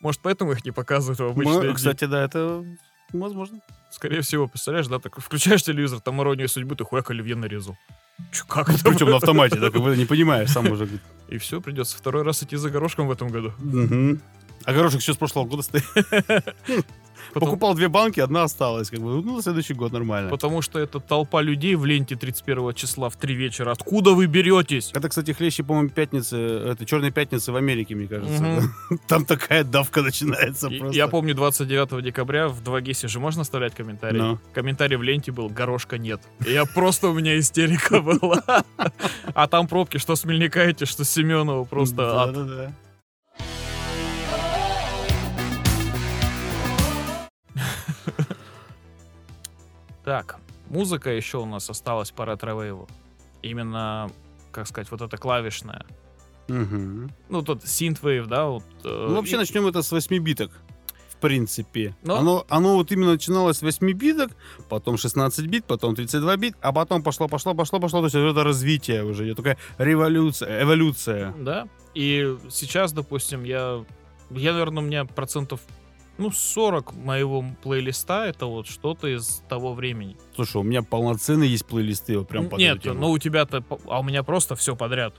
Может, поэтому их не показывают в обычные? Кстати, да, это возможно. Скорее всего, представляешь, да, так включаешь телевизор, там иронию судьбы, ты хуяк оливье нарезал. Чё, как это? Причем на автомате, так как бы не понимаешь, сам уже. И все, придется второй раз идти за горошком в этом году. А горошек еще с прошлого года стоит. Потом- Покупал две банки, одна осталась. Как бы, ну, на следующий год нормально. Потому что это толпа людей в ленте 31 числа в 3 вечера. Откуда вы беретесь? Это, кстати, хлещи, по-моему, пятницы, это черные пятницы в Америке, мне кажется. Мгм. Там такая давка начинается И- просто. Я помню, 29 декабря в 2GIS же можно оставлять комментарии? Ну. Комментарий в ленте был «Горошка нет». Я просто, у меня истерика была. А там пробки, что с Мельника что с Семенова, просто Так, музыка еще у нас осталась по ретро-вейву. Именно, как сказать, вот эта клавишная. Мгм. Ну, тут синт-вейв, да, вот. э, Ну, вообще, и- начнем это с 8 биток. В принципе. Ну. Оно, оно вот именно начиналось с 8 биток, потом 16 бит, потом 32 бит, а потом пошло, пошло, пошло, пошло. То есть это развитие уже, идет такая революция, эволюция. Да. И сейчас, допустим, я, я, наверное, у меня процентов, ну, 40 моего плейлиста это вот что-то из того времени. Слушай, у меня полноценные есть плейлисты вот прям под Нет, ну у тебя-то, а у меня просто все подряд.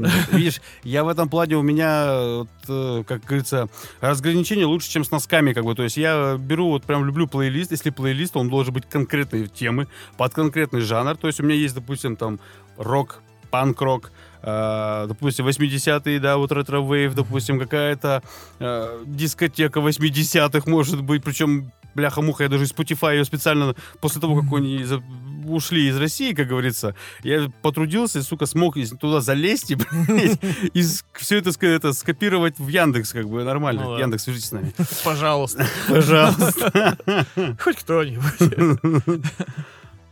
Видишь, я в этом плане у меня, вот, э, как говорится, разграничение лучше, чем с носками, как бы. То есть я беру, вот прям люблю плейлист. Если плейлист, он должен быть конкретной темы, под конкретный жанр. То есть у меня есть, допустим, там рок, панк-рок, э, допустим, 80-е, да, вот ретро-вейв, допустим, какая-то э, дискотека 80-х, может быть, причем бляха-муха, я даже из Spotify ее специально после того, как они ушли из России, как говорится, я потрудился, и, сука, смог туда залезть и, блядь, и все это, это скопировать в Яндекс, как бы, нормально. Ну да. Яндекс, свяжитесь с нами. Пожалуйста. Пожалуйста. Хоть кто-нибудь.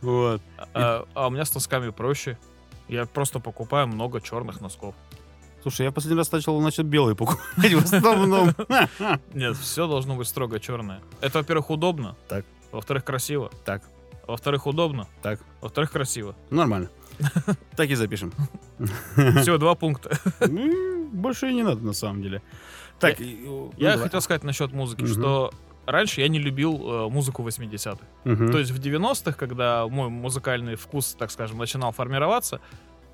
Вот. А а у меня с носками проще. Я просто покупаю много черных носков. Слушай, я последний раз начал, значит, белые покупать в основном. Нет, все должно быть строго черное. Это, во-первых, удобно. Так. Во-вторых, красиво. Так. Во-вторых, удобно. Так. Во-вторых, красиво. Нормально. Так и запишем. Всего два пункта. Ну, Больше и не надо, на самом деле. Так, и, ну, Я хотел сказать насчет музыки, Мгм. что раньше я не любил э, музыку 80-х. Мгм. То есть в 90-х, когда мой музыкальный вкус, так скажем, начинал формироваться,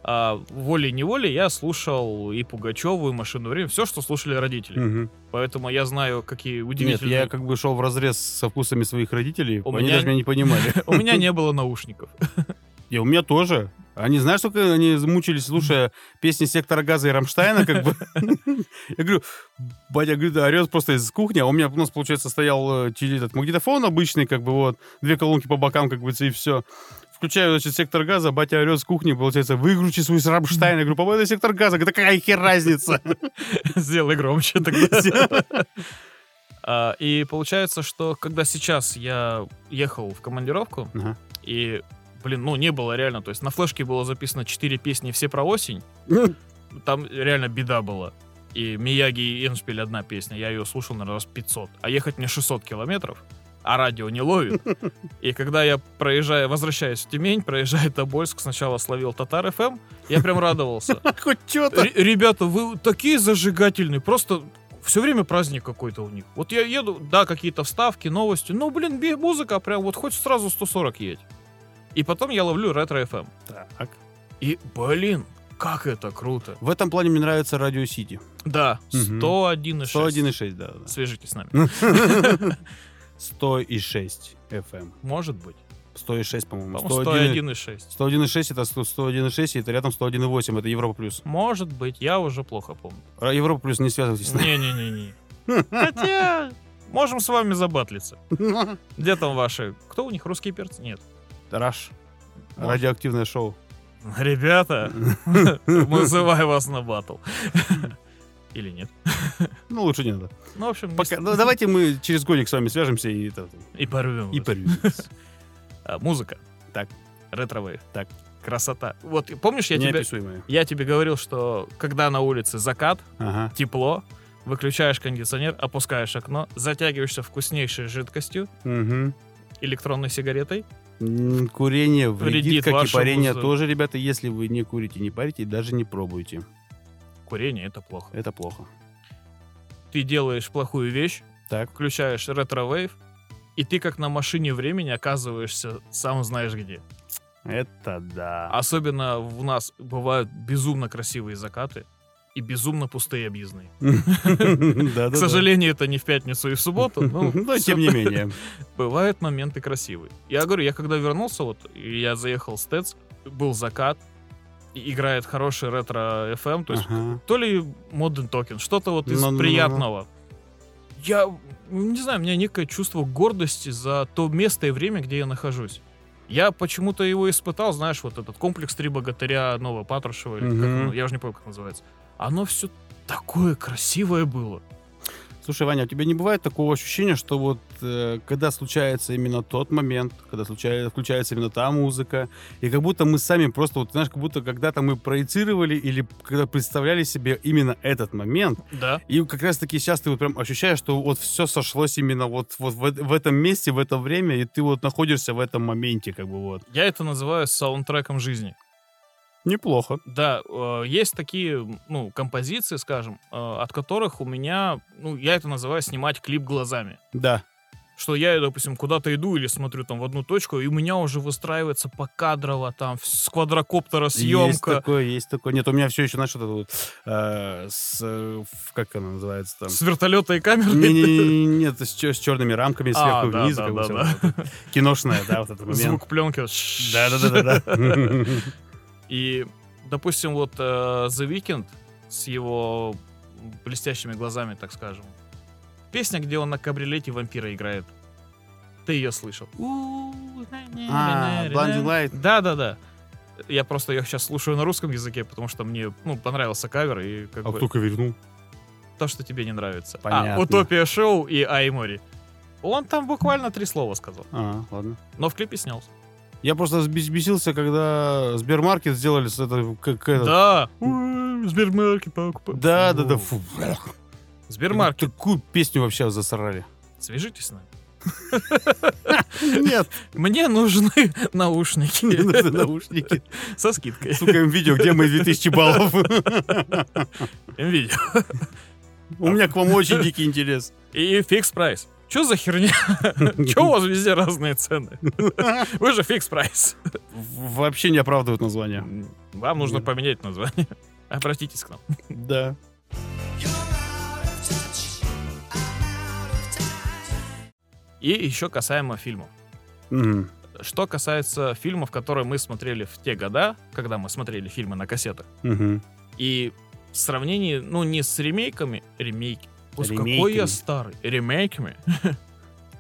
А волей-неволей я слушал и Пугачеву, и Машину времени, все, что слушали родители. Мгм. Поэтому я знаю, какие Нет, удивительные... я как бы шел в разрез со вкусами своих родителей, У они меня- даже меня не понимали. У меня не было наушников. И у меня тоже. Они, знаешь, сколько они мучились, слушая песни Сектора Газа и Рамштайна, как бы. Я говорю, батя, говорит, орет просто из кухни, а у меня, у нас, получается, стоял э, теле- этот магнитофон обычный, как бы вот, две колонки по бокам, как бы, и все. Включаю, значит, сектор газа, батя орет с кухни, получается, выключи свой с Рамштайна. Я говорю, по-моему, это сектор газа. Говорит, какая хер разница? Сделай громче тогда. А, И получается, что когда сейчас я ехал в командировку, и, блин, ну, не было реально, то есть на флешке было записано 4 песни все про осень, там реально беда была. И Мияги и Эншпиль одна песня, я ее слушал, наверное, раз 500. А ехать мне 600 километров, а радио не ловит. И когда я проезжаю, возвращаюсь в Тюмень, проезжаю Тобольск, сначала словил Татар ФМ, я прям радовался. Хоть что-то. Ребята, вы такие зажигательные, просто все время праздник какой-то у них. Вот я еду, да, какие-то вставки, новости, ну, блин, музыка прям вот хоть сразу 140 едь. И потом я ловлю ретро FM. Так. И, блин, как это круто. В этом плане мне нравится Радио Сити. Да, Мгм. 101,6. 101,6, да. да. Свяжитесь с нами. 100,6 FM. Может быть. 100,6, по-моему. 101 101,6. 101,6 это 100 101,6, и это рядом 101,8, это Европа плюс. Может быть, я уже плохо помню. А Европа плюс не связывайтесь с нами. Не-не-не-не. Хотя, можем с вами забатлиться. Где там ваши? Кто у них, русские перцы? Нет. Раш. Радиоактивное шоу. Ребята, вызываю вас на батл. Или нет. Ну, лучше не надо. Ну, в общем, не Пока, с- ну, давайте мы через годик с вами свяжемся и, и порвем. и порвем. А, Музыка. Так. Ретро-вейв. Так. Красота. Вот, помнишь, я тебе, я тебе говорил, что когда на улице закат, Ага. тепло, выключаешь кондиционер, опускаешь окно, затягиваешься вкуснейшей жидкостью, Мгм. Электронной сигаретой, Курение вредит, Вредит как и парение зо- тоже, ребята. Если вы не курите, не парите, даже не пробуйте. курение — это плохо. Это плохо. Ты делаешь плохую вещь, Так. включаешь ретро-вейв, и ты как на машине времени оказываешься сам знаешь где. Это да. Особенно у нас бывают безумно красивые закаты и безумно пустые объездные. К сожалению, это не в пятницу и в субботу, но тем не менее. бывают моменты красивые. Я говорю, я когда вернулся, вот, я заехал в ТЭЦ, был закат, играет хороший ретро FM, то есть то ли Modern Token, что-то вот из Ну-ну-ну-ну. приятного. Я, не знаю, у меня некое чувство гордости за то место и время, где я нахожусь. Я почему-то его испытал, знаешь, вот этот комплекс «Три богатыря» Нового Патрушева, или как я уже не помню, как называется. Оно все такое красивое было. Слушай, Ваня, у тебя не бывает такого ощущения, что вот э, когда случается именно тот момент, когда случается, включается именно та музыка, и как будто мы сами просто, вот знаешь, как будто когда-то мы проецировали или когда представляли себе именно этот момент, Да. и как раз-таки сейчас ты вот прям ощущаешь, что вот все сошлось именно вот, вот в, в этом месте, в это время, и ты вот находишься в этом моменте, как бы вот. Я это называю саундтреком жизни. Неплохо. Да, э, есть такие, ну, композиции, скажем, э, от которых у меня, ну, я это называю снимать клип глазами. Да. что я, допустим, куда-то иду или смотрю там в одну точку, и у меня уже выстраивается покадрово там с квадрокоптера Есть съемка. такое, есть такое. Нет, у меня все еще, знаешь, что-то вот э, с... э, как она называется там? С вертолета и камеры. Не-не-не, нет, с, с черными рамками А, сверху да, вниз. да, да, да. вот это. Киношная, да, вот этот момент. Звук пленки. Да-да-да-да. И, допустим, вот э, The Weeknd с его блестящими глазами, так скажем. Песня, где он на кабриолете вампира играет. Ты ее слышал? А, Blinding Light. Да-да-да. Я просто ее сейчас слушаю на русском языке, потому что мне ну, понравился кавер, и как А бы... кто кавернул? то, что тебе не нравится. Понятно. А, Утопия Шоу и Аймори. Он там буквально три слова сказал. А, ладно. Но в клипе снялся. Я просто взбесился, когда Сбермаркет сделали с это, как это... Да. Сбермаркет покупай. Да, да, да, Фу. Сбермаркет. Такую песню вообще засрали. Свяжитесь с нами. Нет, Мне нужны мне наушники нужны наушники. со скидкой. Сука, М.Видео, где мои 2000 баллов? Видео. У меня к вам очень дикий интерес. И Fix Price. Что за херня? Че у вас везде разные цены? Вы же Fix Price. Вообще не оправдывают название. Вам нужно поменять название. Обратитесь к нам. Да. И еще касаемо фильмов. Что касается фильмов, которые мы смотрели в те года, когда мы смотрели фильмы на кассетах, и в сравнении, ну, не с ремейками, ремейки. Господи, какой я старый. Ремейками.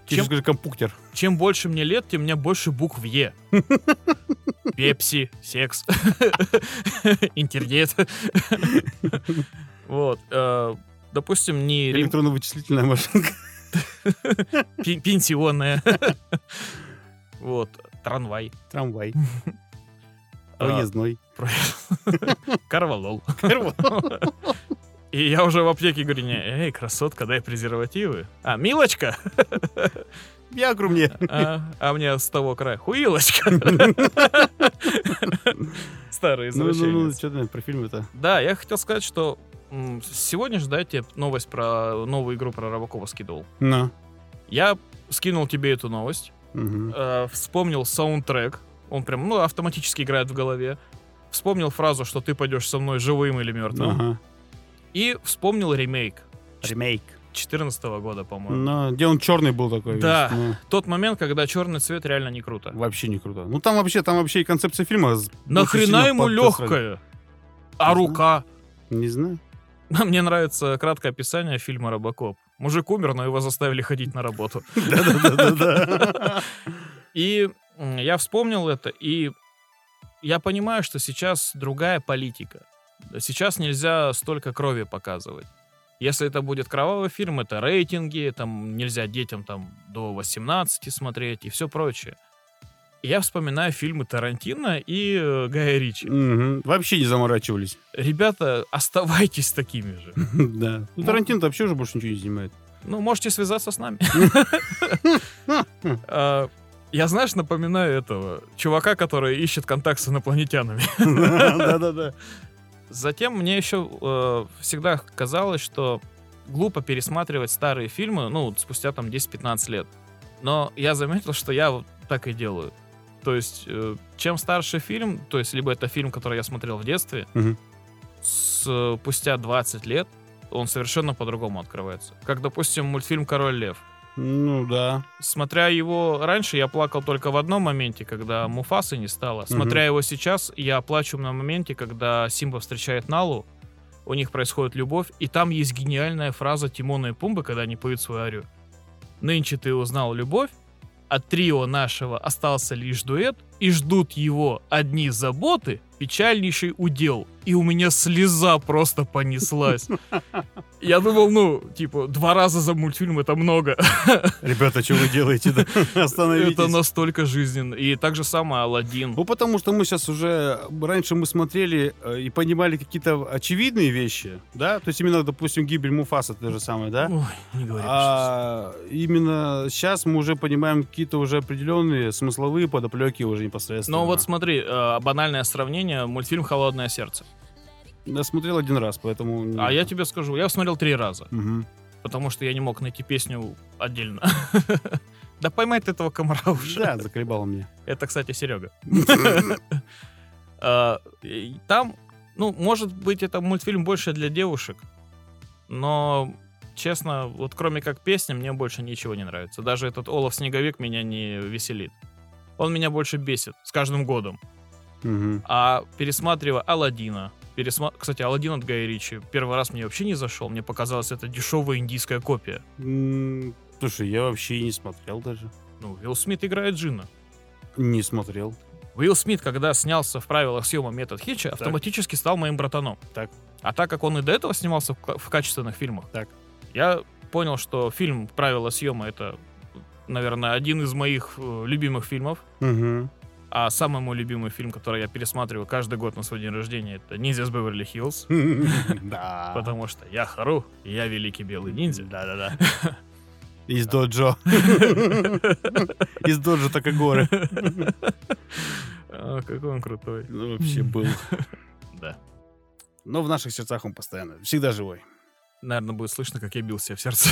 Чем- скажи компуктер. Чем больше мне лет, тем у меня больше букв Е. Пепси, секс, интернет. Вот. э, Допустим, не Электронно-вычислительная машинка. пен- пенсионная. Вот. Трамвай. Трамвай. А, Проездной. Карвалол. И я уже в аптеке говорю, не, эй, красотка, дай презервативы. А, Милочка? Виагру мне. А, а мне с того края, хуилочка. Старый Ну, ну, ну, извращенец. что ты про фильм это? Да, я хотел сказать, что сегодня же, да, я тебе новость про новую игру про Робокова скидывал. На. Я скинул тебе эту новость, э, вспомнил саундтрек, он прям, ну, автоматически играет в голове. Вспомнил фразу, что ты пойдешь со мной живым или мертвым. Ага. И вспомнил ремейк Ремейк. 2014 года, по-моему. Но где он черный был такой. Да. весь, ну, Тот момент, когда черный цвет реально не круто. вообще не круто. Ну там вообще, там вообще и концепция фильма. Нахрена ему легкое? А Не рука? Не знаю. Мне нравится краткое описание фильма «Робокоп». Мужик умер, но его заставили ходить на работу. Да-да-да-да. И я вспомнил это, и я понимаю, что сейчас другая политика. Сейчас нельзя столько крови показывать. Если это будет кровавый фильм, это рейтинги, там нельзя детям там до 18 смотреть и все прочее. Я вспоминаю фильмы Тарантино и э, Гая Ричи. Мгм. Вообще не заморачивались. Ребята, оставайтесь такими же. Да. Ну, Тарантино вообще уже больше ничего не снимает. Ну, можете связаться с нами. А, Я, знаешь, напоминаю этого чувака, который ищет контакт с инопланетянами. Да-да-да. Затем мне еще э, всегда казалось, что глупо пересматривать старые фильмы, ну, спустя там 10-15 лет. Но я заметил, что я вот так и делаю. То есть, э, чем старше фильм, то есть, либо это фильм, который я смотрел в детстве, с- спустя 20 лет он совершенно по-другому открывается. Как, допустим, мультфильм «Король лев». Ну да. Смотря его раньше, я плакал только в одном моменте, когда Муфасы не стало. Смотря его сейчас, я плачу на моменте, когда Симба встречает Налу, у них происходит любовь, и там есть гениальная фраза Тимона и Пумбы, когда они поют свою арию. «Нынче ты узнал любовь, от трио нашего остался лишь дуэт, и ждут его одни заботы, печальнейший удел». И у меня слеза просто понеслась. Я думал, ну, типа, два раза за мультфильм это много. Ребята, что вы делаете? Остановитесь. Это настолько жизненно. И так же самое Алладин. Ну, потому что мы сейчас уже... Раньше мы смотрели э, и понимали какие-то очевидные вещи, да? То есть именно, допустим, гибель Муфаса, то же самое, да? Ой, не говори. А именно сейчас мы уже понимаем какие-то уже определенные смысловые подоплеки уже непосредственно. Но вот смотри, э, банальное сравнение, мультфильм «Холодное сердце». Я смотрел один раз, поэтому... А я тебе скажу, я смотрел три раза, Мгм. потому что я не мог найти песню отдельно. Да поймай ты этого комара уже. Да, заколебал меня. Это, кстати, Серега. И Там, ну, может быть, это мультфильм больше для девушек, но, честно, вот кроме как песни, мне больше ничего не нравится. Даже этот Олаф Снеговик меня не веселит. Он меня больше бесит с каждым годом. Мгм. А пересматривая Алладина, пересма... кстати, Алладин от Гая Ричи, первый раз мне вообще не зашел, мне показалось, это дешевая индийская копия. Слушай, я вообще и не смотрел даже. Ну, Уилл Смит играет Джина. Не смотрел. Уилл Смит, когда снялся в правилах съема метод Хитча, автоматически стал моим братаном. Так. А так как он и до этого снимался в, в качественных фильмах, Так. я понял, что фильм «Правила съема» — это, наверное, один из моих э, любимых фильмов. Мгм. А самый мой любимый фильм, который я пересматриваю каждый год на свой день рождения, это «Ниндзя с Беверли-Хиллз». Да. Потому что я Хару, и я великий белый ниндзя. Да-да-да. Из доджо. Из доджо Такагоры. А, какой он крутой. Ну, вообще был. Да. Но в наших сердцах он постоянно, всегда живой. Наверное, будет слышно, как я бил себя в сердце.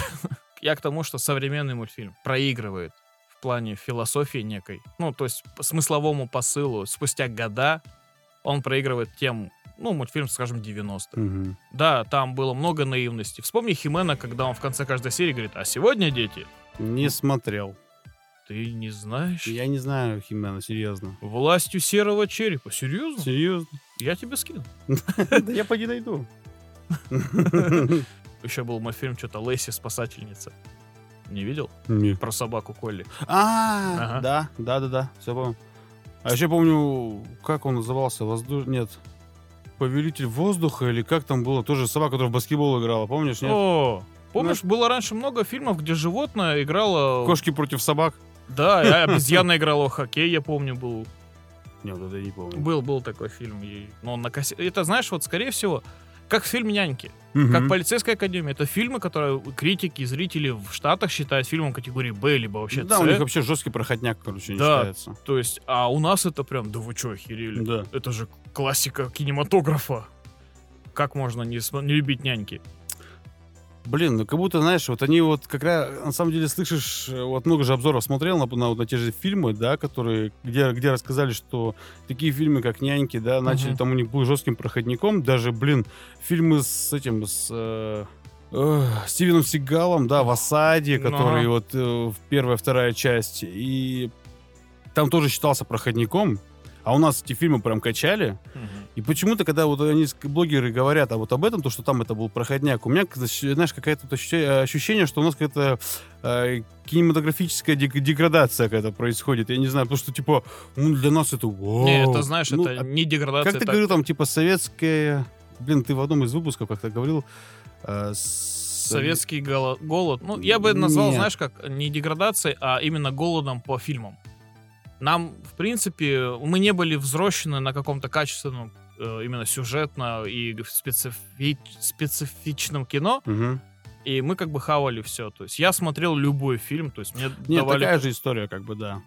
Я к тому, что современный мультфильм проигрывает в плане философии некой. Ну, то есть по смысловому посылу спустя года он проигрывает тем, ну, мультфильм, скажем, 90-х. Мгм. Да, там было много наивности. Вспомни Химена, когда он в конце каждой серии говорит, а сегодня, дети, Не смотрел. ты не знаешь Я не знаю Химена, серьезно. властью серого черепа. Серьезно? Серьезно? Я тебе скину. Да я поди найду. Еще был мультфильм, что-то Лэйси спасательница. Не видел? Не. Про собаку Колли. А, Ага. да, да, да, да, все помню. А еще помню, как он назывался, воздух... Нет, Повелитель воздуха или как там было, тоже собака, которая в баскетбол играла, помнишь, нет? О, помнишь, было раньше много фильмов, где животное играло... Кошки против собак. Да, и обезьяна играла в хоккей, я помню, был. Нет, это я не помню. Был, был такой фильм. и- Но он на кассе... Это, знаешь, вот, скорее всего, как фильм «Няньки», Мгм. как «Полицейская академия». Это фильмы, которые критики и зрители в Штатах считают фильмом категории «Б», либо вообще Да, «С». у них вообще жесткий проходняк, короче, не Да. считается. То есть, а у нас это прям, да вы чё, охерели? Да. Это же классика кинематографа. Как можно не, не любить няньки? Блин, ну как будто, знаешь, вот они вот как раз, на самом деле, слышишь, вот много же обзоров смотрел на, на, на те же фильмы, да, которые, где, где рассказали, что такие фильмы, как «Няньки», да, начали, Мгм. там у них был жестким проходником, даже, блин, фильмы с этим, с... э, э, Стивеном Сигалом, да, в осаде, Ну, который ага. вот э, первая, вторая часть, и там тоже считался проходником, а у нас эти фильмы прям качали, и почему-то, когда вот они, блогеры говорят а вот об этом, то, что там это был проходняк, у меня, знаешь, какое-то ощущение, что у нас какая-то э, кинематографическая деградация какая-то происходит. Я не знаю, потому что, типа, ну, для нас это... вау. Не, это знаешь, Ну, это а не деградация. Как ты это- говорил, там, типа, советская... Блин, ты в одном из выпусков как-то говорил... э, с- Советский голо- голод. Ну, я бы назвал, Нет. знаешь, как не деградацией, а именно голодом по фильмам. Нам, в принципе, мы не были взрощены на каком-то качественном, именно сюжетно и специфи- специфичном кино, Мгм. и мы как бы хавали все. То есть я смотрел любой фильм, то есть мне Нет, давали такая же история, как бы, да.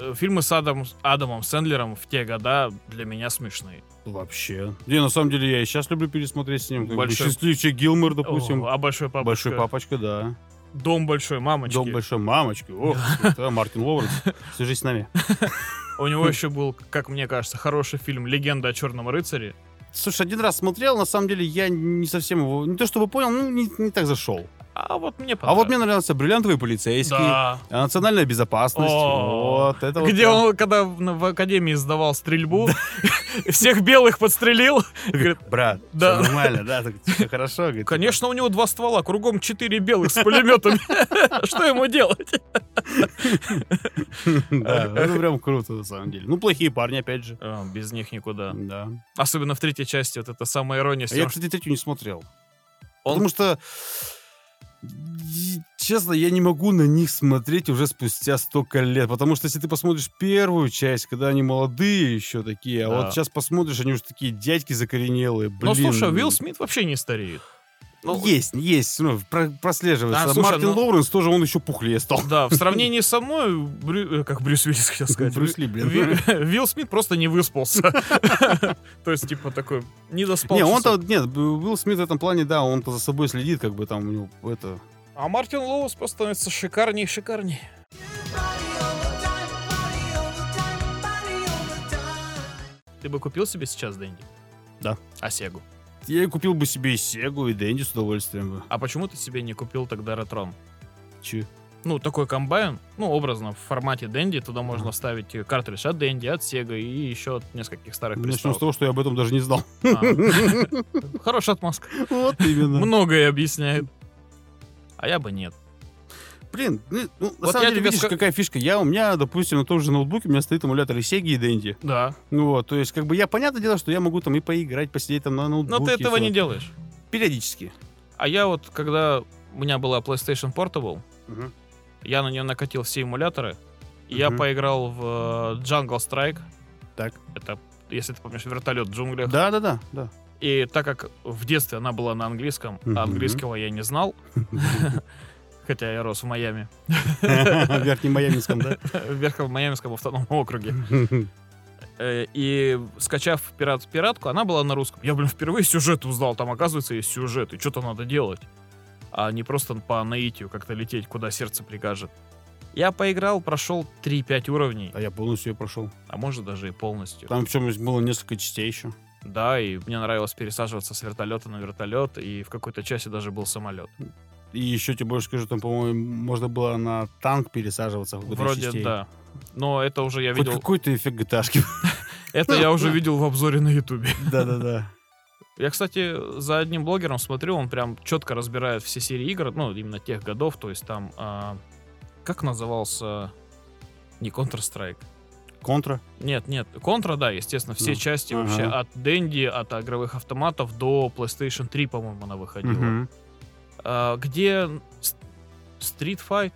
э, фильмы с Адам, Адамом Сэндлером в те года для меня смешные. Вообще. Не, на самом деле, я и сейчас люблю пересмотреть с ним. Большой- Счастливчик Гилмор, допустим. О, а большой папочка? Большой папочка, да. Дом большой мамочки. Дом большой мамочки. Ох, это Мартин Лоуренс. Свяжись с нами. У него еще был, как мне кажется, хороший фильм «Легенда о черном рыцаре». Слушай, один раз смотрел, на самом деле я не совсем его, не то чтобы понял, ну не, не так зашел. А вот мне А вот мне нравился бриллиантовый полицейский, Да. а национальная безопасность. О, вот это вот Где прям. он, когда в, в академии сдавал стрельбу, всех белых подстрелил. Говорит, Брат, Да. нормально, да, так всё хорошо. говорит, типа. конечно, у него два ствола, кругом четыре белых с пулеметами. Что ему делать? Да, это прям круто, на самом деле. Ну, плохие парни, опять же. Без них никуда. Да. Особенно в третьей части, вот это самая ирония. А я, кстати, третью не смотрел. Потому что, честно, я не могу на них смотреть уже спустя столько лет. Потому что если ты посмотришь первую часть, когда они молодые еще такие, а Да. вот сейчас посмотришь, они уже такие дядьки закоренелые. Блин. Ну, слушай, Уилл Смит вообще не стареет. Ну, есть, есть, ну, про- прослеживается. А, слушай, Мартин ну- Лоуренс тоже, он еще пухлее стал. Да, в сравнении со мной, Брю- э, как Брюс Уиллис, хотел сказать. Брюс Ли, блин. Ви- Вилл Смит просто не выспался. То есть, типа, такой, не доспал. Не, он-то, нет, Уилл Смит в этом плане, да, он-то за собой следит, как бы там у него это... А Мартин Лоус просто становится шикарней и шикарней. Ты бы купил себе сейчас Дэнди? Да. А Сегу? Я и купил бы себе и Сегу, и Дэнди с удовольствием бы. А почему ты себе не купил тогда Ретрон? Че? Ну, такой комбайн, ну, образно, в формате Дэнди, туда можно вставить картридж от Дэнди, от Сега и еще от нескольких старых Начнем с приставок. того, что я об этом даже не знал. А. Хорошая отмазка. Вот именно. Многое объясняет. А я бы нет. Блин, ну, ну, на Вот самом я деле, видишь, ска- какая фишка. Я, у меня, допустим, на том же ноутбуке у меня стоит эмулятор и Сеги, и Дэнди. Да. Ну вот, то есть, как бы я, понятное дело, что я могу там и поиграть, посидеть там на ноутбуке. Но ты этого не делаешь. Периодически. А я вот, когда у меня была PlayStation Portable, Мгм. я на нее накатил все эмуляторы, и я Мгм. поиграл в э, Jungle Strike. Так. Это, если ты помнишь, вертолет в джунглях. Да-да-да, да. И так как в детстве она была на английском, Мгм. а английского я не знал, хотя я рос в Майами, В Верхнем Майаминском, да? в Верхнем Майамском автономном округе. Э, И скачав пират пиратку, она была на русском. Я, блин, впервые сюжет узнал. Там, оказывается, есть сюжет, и что-то надо делать. а не просто по наитию как-то лететь, куда сердце прикажет. Я поиграл, прошел 3-5 уровней, А я полностью ее прошел. а может даже и полностью. Там причем было несколько частей еще. Да, и мне нравилось пересаживаться с вертолета на вертолет, и в какой-то части даже был самолет. И еще тебе больше скажу, там, по-моему, можно было на танк пересаживаться в Вроде частей. да. Но это уже я Хоть видел. какой-то эффект gta Это я уже видел в обзоре на Ютубе. Да-да-да. Я, кстати, за одним блогером смотрю, он прям четко разбирает все серии игр, ну, именно тех годов, то есть там, а, как назывался, не Counter-Strike, Контра. нет, нет, Контра, да, естественно, все Ну, части ага. вообще от Дэнди, от игровых автоматов до PlayStation 3, по-моему, она выходила. Мгм. А, где Street Fight?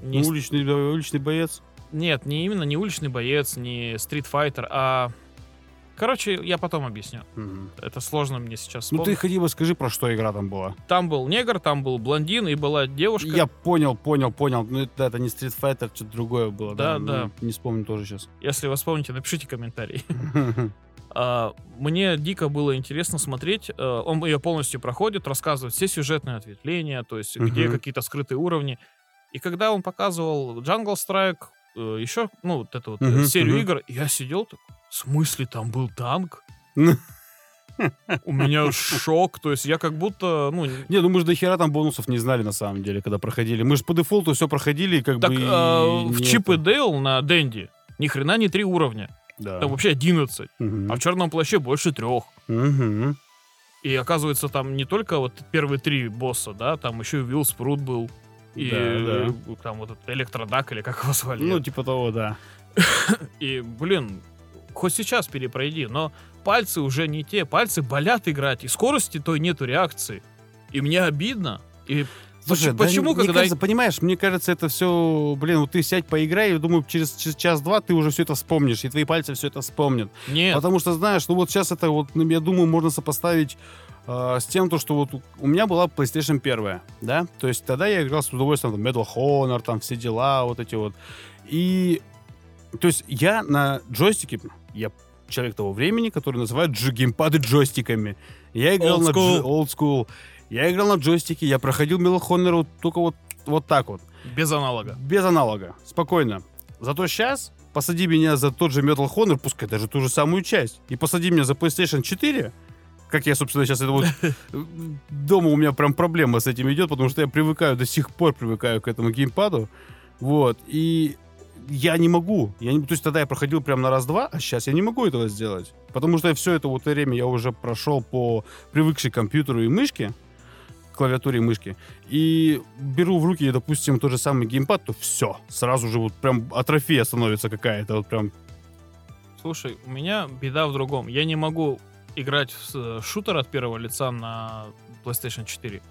Не Ну, уличный, да, уличный боец. Нет, не именно не уличный боец, не Street Fighter, а... Короче, я потом объясню. Мгм. Это сложно мне сейчас Ну ты вспомнить. хотя бы скажи, про что игра там была. Там был негр, там был блондин и была девушка. Я понял, понял, понял. Ну это, это не Street Fighter, что-то другое было. Да, Ну, да. Не вспомню тоже сейчас. Если вы вспомните, напишите комментарий. А, Мне дико было интересно смотреть. э, Он ее полностью проходит, рассказывает все сюжетные ответвления, то есть где Мгм. какие-то скрытые уровни. И когда он показывал Jungle Strike, э, еще, ну, вот эту вот Мгм, серию мгм. игр, я сидел такой, в смысле там был танк? У меня шок, то есть я как будто, ну, не- ну мы же до хера там бонусов не знали на самом деле, когда проходили. Мы же по дефолту все проходили, как так бы... э, в Чип и. Дейл на Дэнди ни хрена не три уровня, Да. там вообще 11, Мгм. а в Черном плаще больше трех. Мгм. И оказывается, там не только вот первые три босса, да, там еще и Вилл Спрут был. И Да, э, там вот этот Электродак, или как его звали. Ну, типа того, да. И, блин, хоть сейчас перепройди, но пальцы уже не те, пальцы болят играть, и скорости той нету реакции. И мне обидно. И Слушай, да почему, мне когда... кажется, понимаешь, мне кажется, это все, блин, вот ты сядь поиграй, и думаю, через, через час-два ты уже все это вспомнишь, и твои пальцы все это вспомнят. Нет, Потому что, знаешь, ну вот сейчас это вот, ну, я думаю, можно сопоставить э, с тем, то, что вот у- меня была PlayStation 1, да, то есть тогда я играл с удовольствием, там, Medal of Honor, там, все дела, вот эти вот. И, то есть я на джойстике, я человек того времени, который называет джи- геймпады джойстиками. Я играл Old на school. old school. Я играл на джойстике, я проходил Medal of Honor вот только вот, вот так вот. без аналога. Без аналога. Спокойно. Зато сейчас посади меня за тот же Metal Honor, пускай даже ту же самую часть, и посади меня за PlayStation 4, как я, собственно, сейчас это вот... Дома у меня прям проблема с этим идет, потому что я привыкаю, до сих пор привыкаю к этому геймпаду. Вот. И я не могу. Я не, то есть тогда я проходил прям на раз-два, а сейчас я не могу этого сделать. Потому что все это вот время я уже прошел по привыкшей компьютеру и мышке, клавиатуре и мышке, и беру в руки, допустим, тот же самый геймпад, то все, сразу же вот прям атрофия становится какая-то, вот прям Слушай, у меня беда в другом. Я не могу играть в с- шутер от первого лица на PlayStation 4.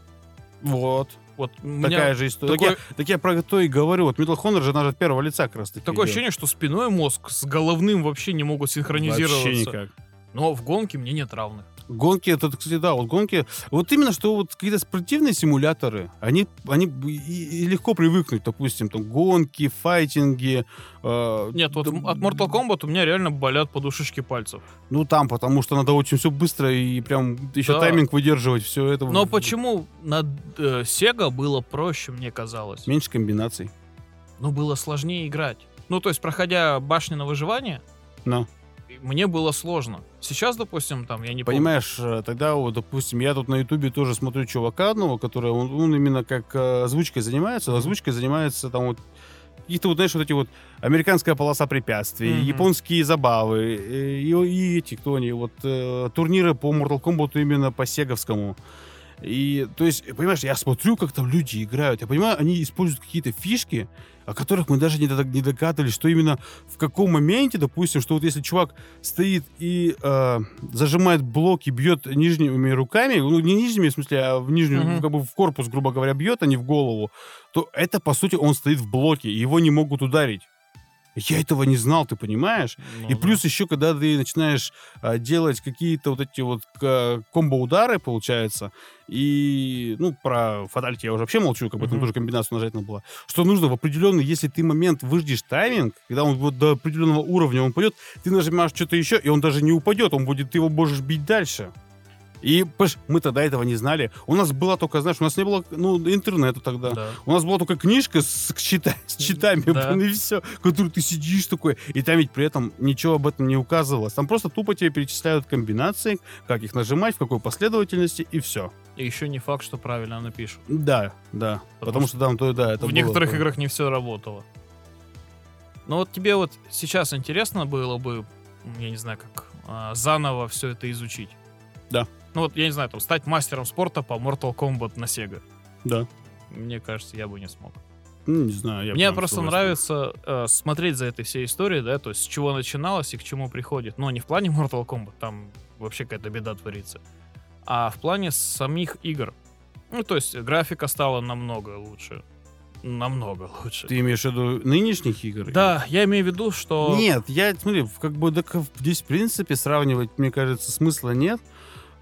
вот, Вот меня такая же история. такое- Так, я, так я про то и говорю, вот Metal Honor же она же от первого лица как раз таки Такое идет. ощущение, что спиной мозг с головным вообще не могут синхронизироваться. Вообще никак. Но в гонке мне нет равных. Гонки, это, кстати, да, вот гонки, вот именно, что вот какие-то спортивные симуляторы, они, они и, и легко привыкнуть, допустим, там, гонки, файтинги. э, Нет, вот да, от Mortal Kombat у меня реально болят подушечки пальцев. Ну, там, потому что надо очень все быстро и прям еще Да. тайминг выдерживать, все это. Но почему на э, Sega было проще, мне казалось? Меньше комбинаций. Ну, было сложнее играть. Ну, то есть, проходя башни на выживание, Но. Мне было сложно. Сейчас, допустим, там, я не помню. Понимаешь, э, тогда, вот, допустим, я тут на Ютубе тоже смотрю чувака одного, который, он, он именно как э, озвучкой занимается, озвучкой занимается там вот какие-то вот, знаешь, вот эти вот американская полоса препятствий, Мгм. японские забавы, э, и, и эти, кто они, вот э, турниры по Mortal Kombat именно по сеговскому. И, то есть, понимаешь, я смотрю, как там люди играют, я понимаю, они используют какие-то фишки, о которых мы даже не, не догадывались, что именно в каком моменте, допустим, что вот если чувак стоит и э, зажимает блок и бьет нижними руками, ну не нижними, в смысле, а в нижнюю, Мгм. как бы в корпус, грубо говоря, бьет, а не в голову, то это, по сути, он стоит в блоке, и его не могут ударить. Я этого не знал, ты понимаешь? Ну И да. плюс еще, когда ты начинаешь а, делать какие-то вот эти вот к- комбо-удары, получается, и, ну, про фатальки я уже вообще молчу, как бы там тоже комбинацию нажать надо было, что нужно в определенный, если ты момент выждешь тайминг, когда он вот до определенного уровня он пойдет, ты нажимаешь что-то еще, и он даже не упадет, он будет, ты его можешь бить дальше. И понимаешь, мы тогда этого не знали. У нас была только, знаешь, у нас не было ну, интернета тогда. Да. У нас была только книжка с, чита- с читами, Да. блин, и все, которую ты сидишь такой, и там ведь при этом ничего об этом не указывалось. Там просто тупо тебе перечисляют комбинации, как их нажимать, в какой последовательности, и все. И еще не факт, что правильно напишут. Да, да. Потому, что там то, да, это в было некоторых такое. играх не все работало. Но вот тебе вот сейчас интересно было бы, я не знаю, как а, заново все это изучить. Да. Ну вот, я не знаю, там, стать мастером спорта по Mortal Kombat на Sega. Да. Мне кажется, я бы не смог. Ну, не знаю. я Мне просто нравится э, смотреть за этой всей историей, да, то есть с чего начиналось и к чему приходит. Но не в плане Mortal Kombat, там вообще какая-то беда творится. А в плане самих игр. Ну, то есть графика стала намного лучше. Намного лучше. Ты имеешь в виду нынешних игр? Да, я имею в виду, что... Нет, я, смотри, как бы да, к- здесь, в принципе, сравнивать, мне кажется, смысла нет.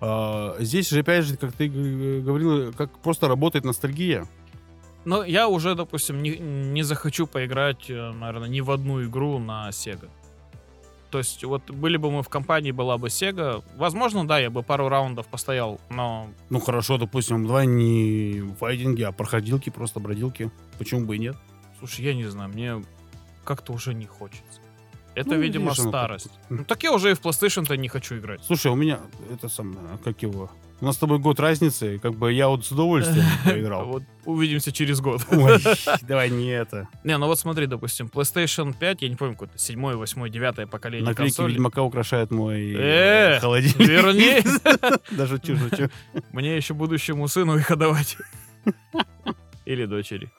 А, здесь же, опять же, как ты говорил, как просто работает ностальгия. Но я уже, допустим, не, не захочу поиграть, наверное, ни в одну игру на Sega. То есть, вот были бы мы в компании, была бы Sega, возможно, да, я бы пару раундов постоял, но Ну, хорошо, допустим, давай не файтинги, а проходилки, просто бродилки. Почему бы и нет? Слушай, я не знаю, мне как-то уже не хочется. Это, Ну, видимо, видишь, старость. Ну, так я уже и в PlayStation-то не хочу играть. Слушай, у меня, это самое, как его... У нас с тобой год разницы, как бы я вот с удовольствием поиграл. Вот увидимся через год. Ой, давай не это. Не, ну вот смотри, допустим, PlayStation 5, я не помню, какое-то седьмое, восьмое, девятое поколение Наклейки консолей. Ведьмака украшают мой Э, холодильник. верни. Да шучу, шучу. Мне еще будущему сыну их отдавать. Или дочери.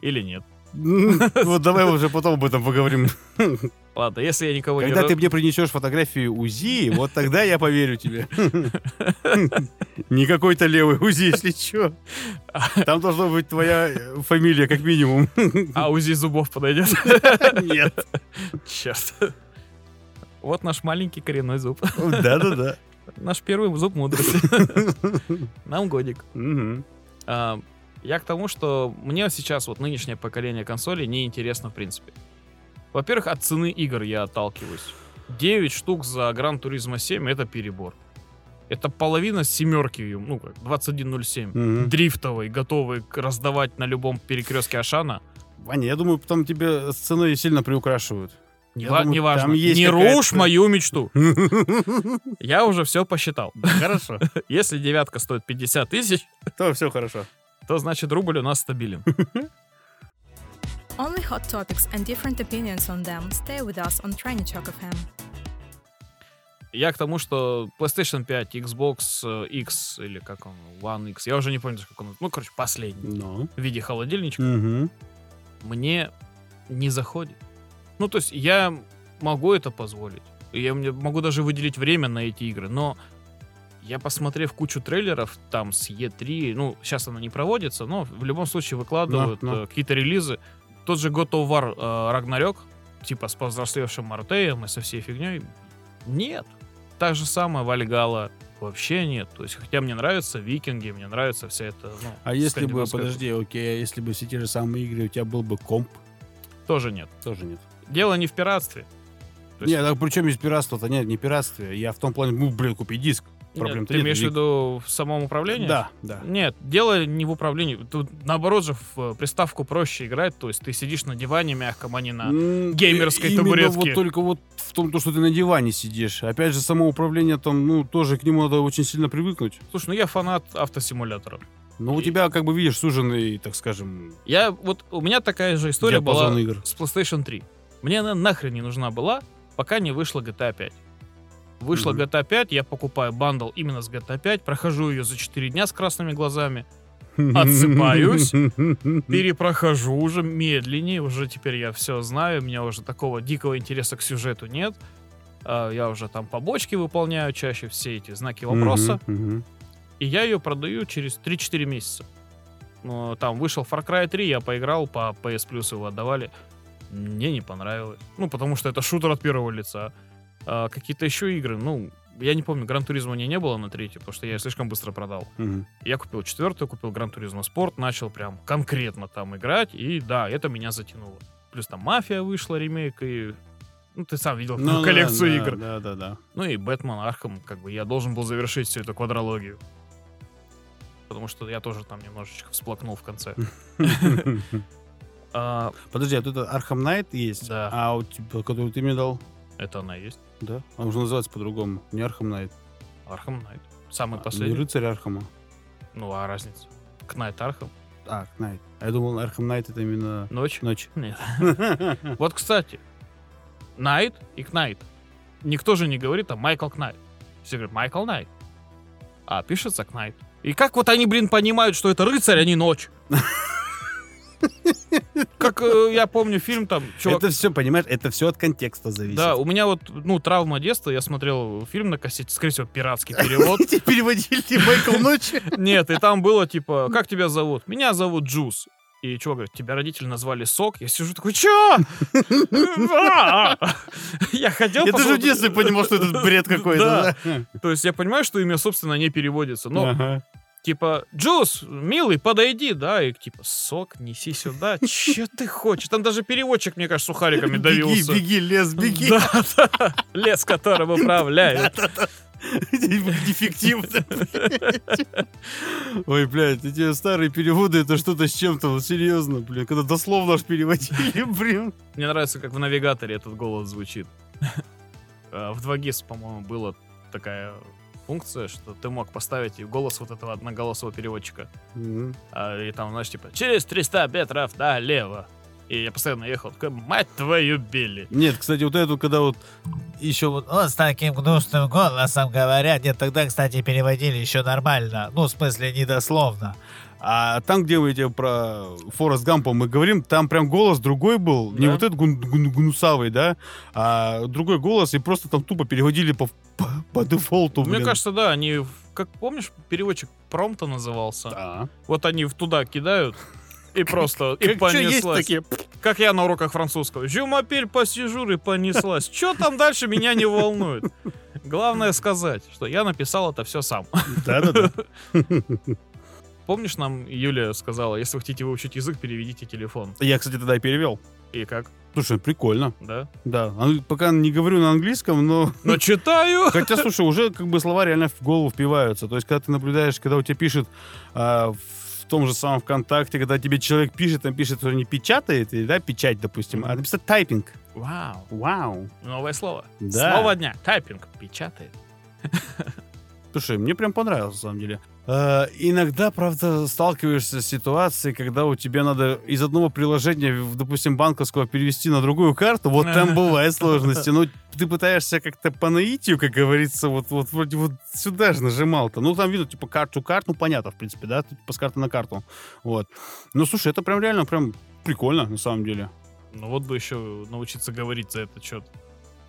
Или нет. Вот давай уже потом об этом поговорим. Ладно, если я никого Когда не... ты мне принесешь фотографию УЗИ, вот тогда я поверю тебе. Не какой-то левый УЗИ, если что. Там должна быть твоя э, фамилия, как минимум. А УЗИ зубов подойдет? Нет. Черт. Вот наш маленький коренной зуб. Да-да-да. Наш первый зуб мудрости. Нам годик. А, Я к тому, что мне сейчас вот нынешнее поколение консолей не интересно в принципе. Во-первых, от цены игр я отталкиваюсь. 9 штук за Gran Turismo 7 это перебор. Это половина семерки, ну как, 2107. Мгм. Дрифтовой, готовый раздавать на любом перекрестке Ашана. Ваня, я думаю, там тебе с ценой сильно приукрашивают. Не, ва- думаю, не важно. не рушь мою мечту. Я уже все посчитал. Хорошо. Если девятка стоит 50 тысяч, То все хорошо. то значит рубль у нас стабилен. Only hot topics and different opinions on them. Stay with us on Tiny Chalk FM. Я к тому, что PlayStation 5, Xbox э, X или как он, One X, я уже не помню, как он, ну, короче, последний, Ну. в виде холодильничка, Мгм. мне не заходит. Ну, то есть я могу это позволить. Я могу даже выделить время на эти игры, но я, посмотрев кучу трейлеров там с E3, ну, сейчас она не проводится, но в любом случае выкладывают Да, да. э, какие-то релизы. Тот же God of War э, Ragnarok, типа с повзрослевшим Мартеем и со всей фигней, нет. Та же самая Вальгала вообще нет. То есть, хотя мне нравятся викинги, мне нравится вся эта, ну, А если бы, подожди, окей, а если бы все те же самые игры, у тебя был бы комп, Тоже нет. тоже нет. Дело не в пиратстве. То есть- Нет, а при чем здесь пиратство-то? Нет, не пиратстве. Я в том плане, ну, блин, купи диск. Проблем Нет, ты имеешь в виду в самом управлении? Да, да. Нет, дело не в управлении. Тут наоборот же в э, приставку проще играть. То есть ты сидишь на диване мягком, а не на... М, геймерской именно табуретке. вот только вот в том, то, что ты на диване сидишь. Опять же, само управление там, ну, тоже к нему надо очень сильно привыкнуть. Слушай, ну я фанат автосимуляторов. Но у тебя, как бы, видишь, суженный, так скажем, Я вот... У меня такая же история была игр. с PlayStation 3. Мне она нахрен не нужна была, пока не вышла GTA 5. Вышла Мгм. GTA 5, я покупаю бандл именно с GTA 5, прохожу ее за 4 дня с красными глазами, Отсыпаюсь. перепрохожу уже медленнее, уже теперь я все знаю, у меня уже такого дикого интереса к сюжету нет. А, Я уже там побочки выполняю чаще все эти знаки вопроса. Мгм. И я ее продаю через 3-4 месяца. Ну, там вышел Far Cry 3, я поиграл, по PS Plus его отдавали. Мне не понравилось. Ну, потому что это шутер от первого лица. А какие-то еще игры, ну, я не помню, Гран Туризма у меня не было на третьей, потому что я слишком быстро продал. Мгм. Я купил четвертую, купил Гран Туризма Спорт, начал прям конкретно там играть, и да, это меня затянуло. Плюс там Мафия вышла, ремейк, и Ну, ты сам видел Ну, коллекцию да, игр. Да, да, да. Ну и Бэтмен Архам, как бы я должен был завершить всю эту квадрологию. Потому что я тоже там немножечко всплакнул в конце. А, Подожди, а тут Arkham Knight есть? Да. А у тебя, который ты мне дал? это она есть. Да. Он уже называется по-другому. Не Arkham Knight. Arkham Knight. Самый А, Не последний. рыцарь Архама. Ну, а разница? Knight Arkham? А, Knight. А я думал, Arkham Knight это именно Ночь? ночь. Нет. Вот, кстати, Night и Knight. Никто же не говорит там Майкл Кнайт. Все говорят Майкл Найт. А пишется Knight. И как вот они, блин, понимают, что это рыцарь, а не ночь? Как э, я помню фильм там, чувак... Это все, понимаешь, это все от контекста зависит. Да, у меня вот, ну, травма детства, я смотрел фильм на кассете, скорее всего, пиратский перевод. Переводили Майкл Ночи. Нет, и там было типа, как тебя зовут? Меня зовут Джуз. И чувак говорит, тебя родители назвали Сок. Я сижу такой, чё? Я хотел... Я даже в детстве понимал, что это бред какой-то. То есть я понимаю, что имя, собственно, не переводится. Но. Типа, Джуз, милый, подойди, да? И типа, Сок, неси сюда. Чё ты хочешь? Там даже переводчик, мне кажется, сухариками Беги, давился. беги, лес, беги. Да, да. Лес, которым управляют. Дефективно. Ой, блядь, эти старые переводы, это что-то с чем-то, вот серьезно, блин. Когда дословно аж переводили, блин. Мне нравится, как в навигаторе этот голос звучит. А, В 2GIS, по-моему, была такая функция, что ты мог поставить голос вот этого одноголосого переводчика. А, И там, знаешь, типа, через 300 метров налево. И я постоянно ехал, такой, мать твою, Билли. Нет, кстати, вот эту, когда вот еще вот Вот с таким гнусным голосом говорят. Нет, тогда, кстати, переводили еще нормально. Ну, в смысле, недословно. А там, где мы эти про Форест Гампа мы говорим, там прям голос другой был. Не Да. вот этот гун- гун- гнусавый, да, а другой голос, и просто там тупо переводили по, по, по дефолту, Мне блин. кажется, да, они, как помнишь, переводчик Промта назывался? Да. Вот они туда кидают, и просто, и понеслась. Как я на уроках французского. Жюмапель пассижур и понеслась. Что там дальше, меня не волнует. Главное сказать, что я написал это все сам. Да-да-да. Помнишь, нам Юлия сказала, если вы хотите выучить язык, переведите телефон. Я, кстати, тогда и перевел. И как? Слушай, прикольно. Да? Да. А Пока не говорю на английском, но... Но читаю! Хотя, слушай, уже как бы слова реально в голову впиваются. То есть, когда ты наблюдаешь, когда у тебя пишет а, в том же самом ВКонтакте, когда тебе человек пишет, там пишет, что не печатает, и, да, печать, допустим, а написать тайпинг. Вау. Вау. Новое слово. Да. Слово дня. Тайпинг. Печатает. Слушай, мне прям понравилось, на самом деле. Э, иногда, правда, сталкиваешься с ситуацией, когда у тебя надо из одного приложения, допустим, банковского перевести на другую карту. Вот там бывают сложности. Но ты пытаешься как-то по наитию, как говорится, вот, вот вроде вот сюда же нажимал-то. Ну, там видно, типа, карту карт, ну, понятно, в принципе, да, типа, с карты на карту. Вот. Ну, слушай, это прям реально прям прикольно, на самом деле. Ну вот бы еще научиться говорить за этот счет.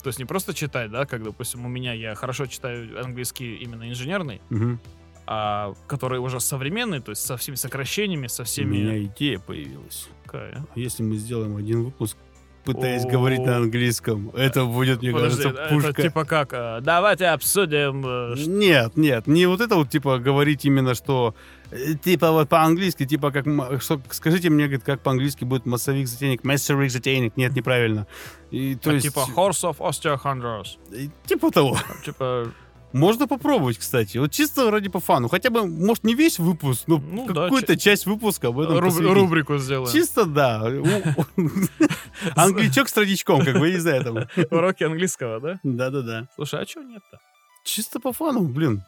То есть не просто читать, да, как, допустим, у меня, я хорошо читаю английский именно инженерный, Мгм. А который уже современный, то есть со всеми сокращениями, со У всеми... меня идея появилась. Какая? А Если мы сделаем один выпуск, пытаясь говорить на английском, это будет, мне Подожди, кажется, это пушка. типа как, а, давайте обсудим... э, Нет, нет, не вот это вот, типа, говорить именно, что, э, типа, вот по-английски, типа, как, что, скажите мне, говорит, как по-английски будет массовик затейник, массовик затейник, нет, неправильно. И, то а, есть, типа Horse of Osteochondros. э, типа того. Типа, Можно попробовать, кстати, вот чисто ради по фану, хотя бы, может, не весь выпуск, но Ну да, какую-то часть выпуска об этом руб- посвятить. рубрику сделаем. Чисто, да. Англичок с традичком, как бы, не знаю, там. Уроки английского, да? Да-да-да. Слушай, а чего нет-то? Чисто по фану, блин.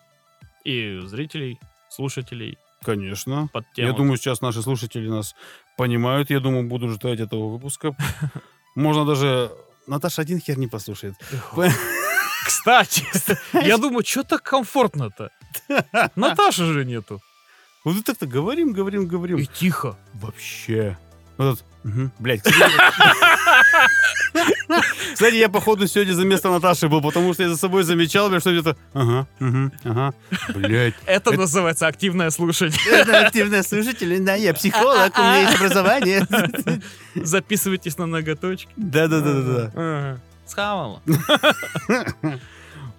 И зрителей, слушателей Конечно. под тему. Я думаю, сейчас наши слушатели нас понимают. Я думаю, буду ждать этого выпуска. Можно даже... Наташа один хер не послушает. Кстати, я думаю, что так комфортно-то? Наташи же нету. Вот так-то говорим, говорим, И говорим. тихо. Вообще. Вот этот, мгм, Блядь, кстати, я, походу, сегодня за место Наташи был, потому что я за собой замечал, что где-то... Ага, мгм, ага. Блядь. Это называется активное слушание. Это активный слушатель, да, я психолог, у меня есть образование. Записывайтесь на ноготочки. Да-да-да-да. Схавала.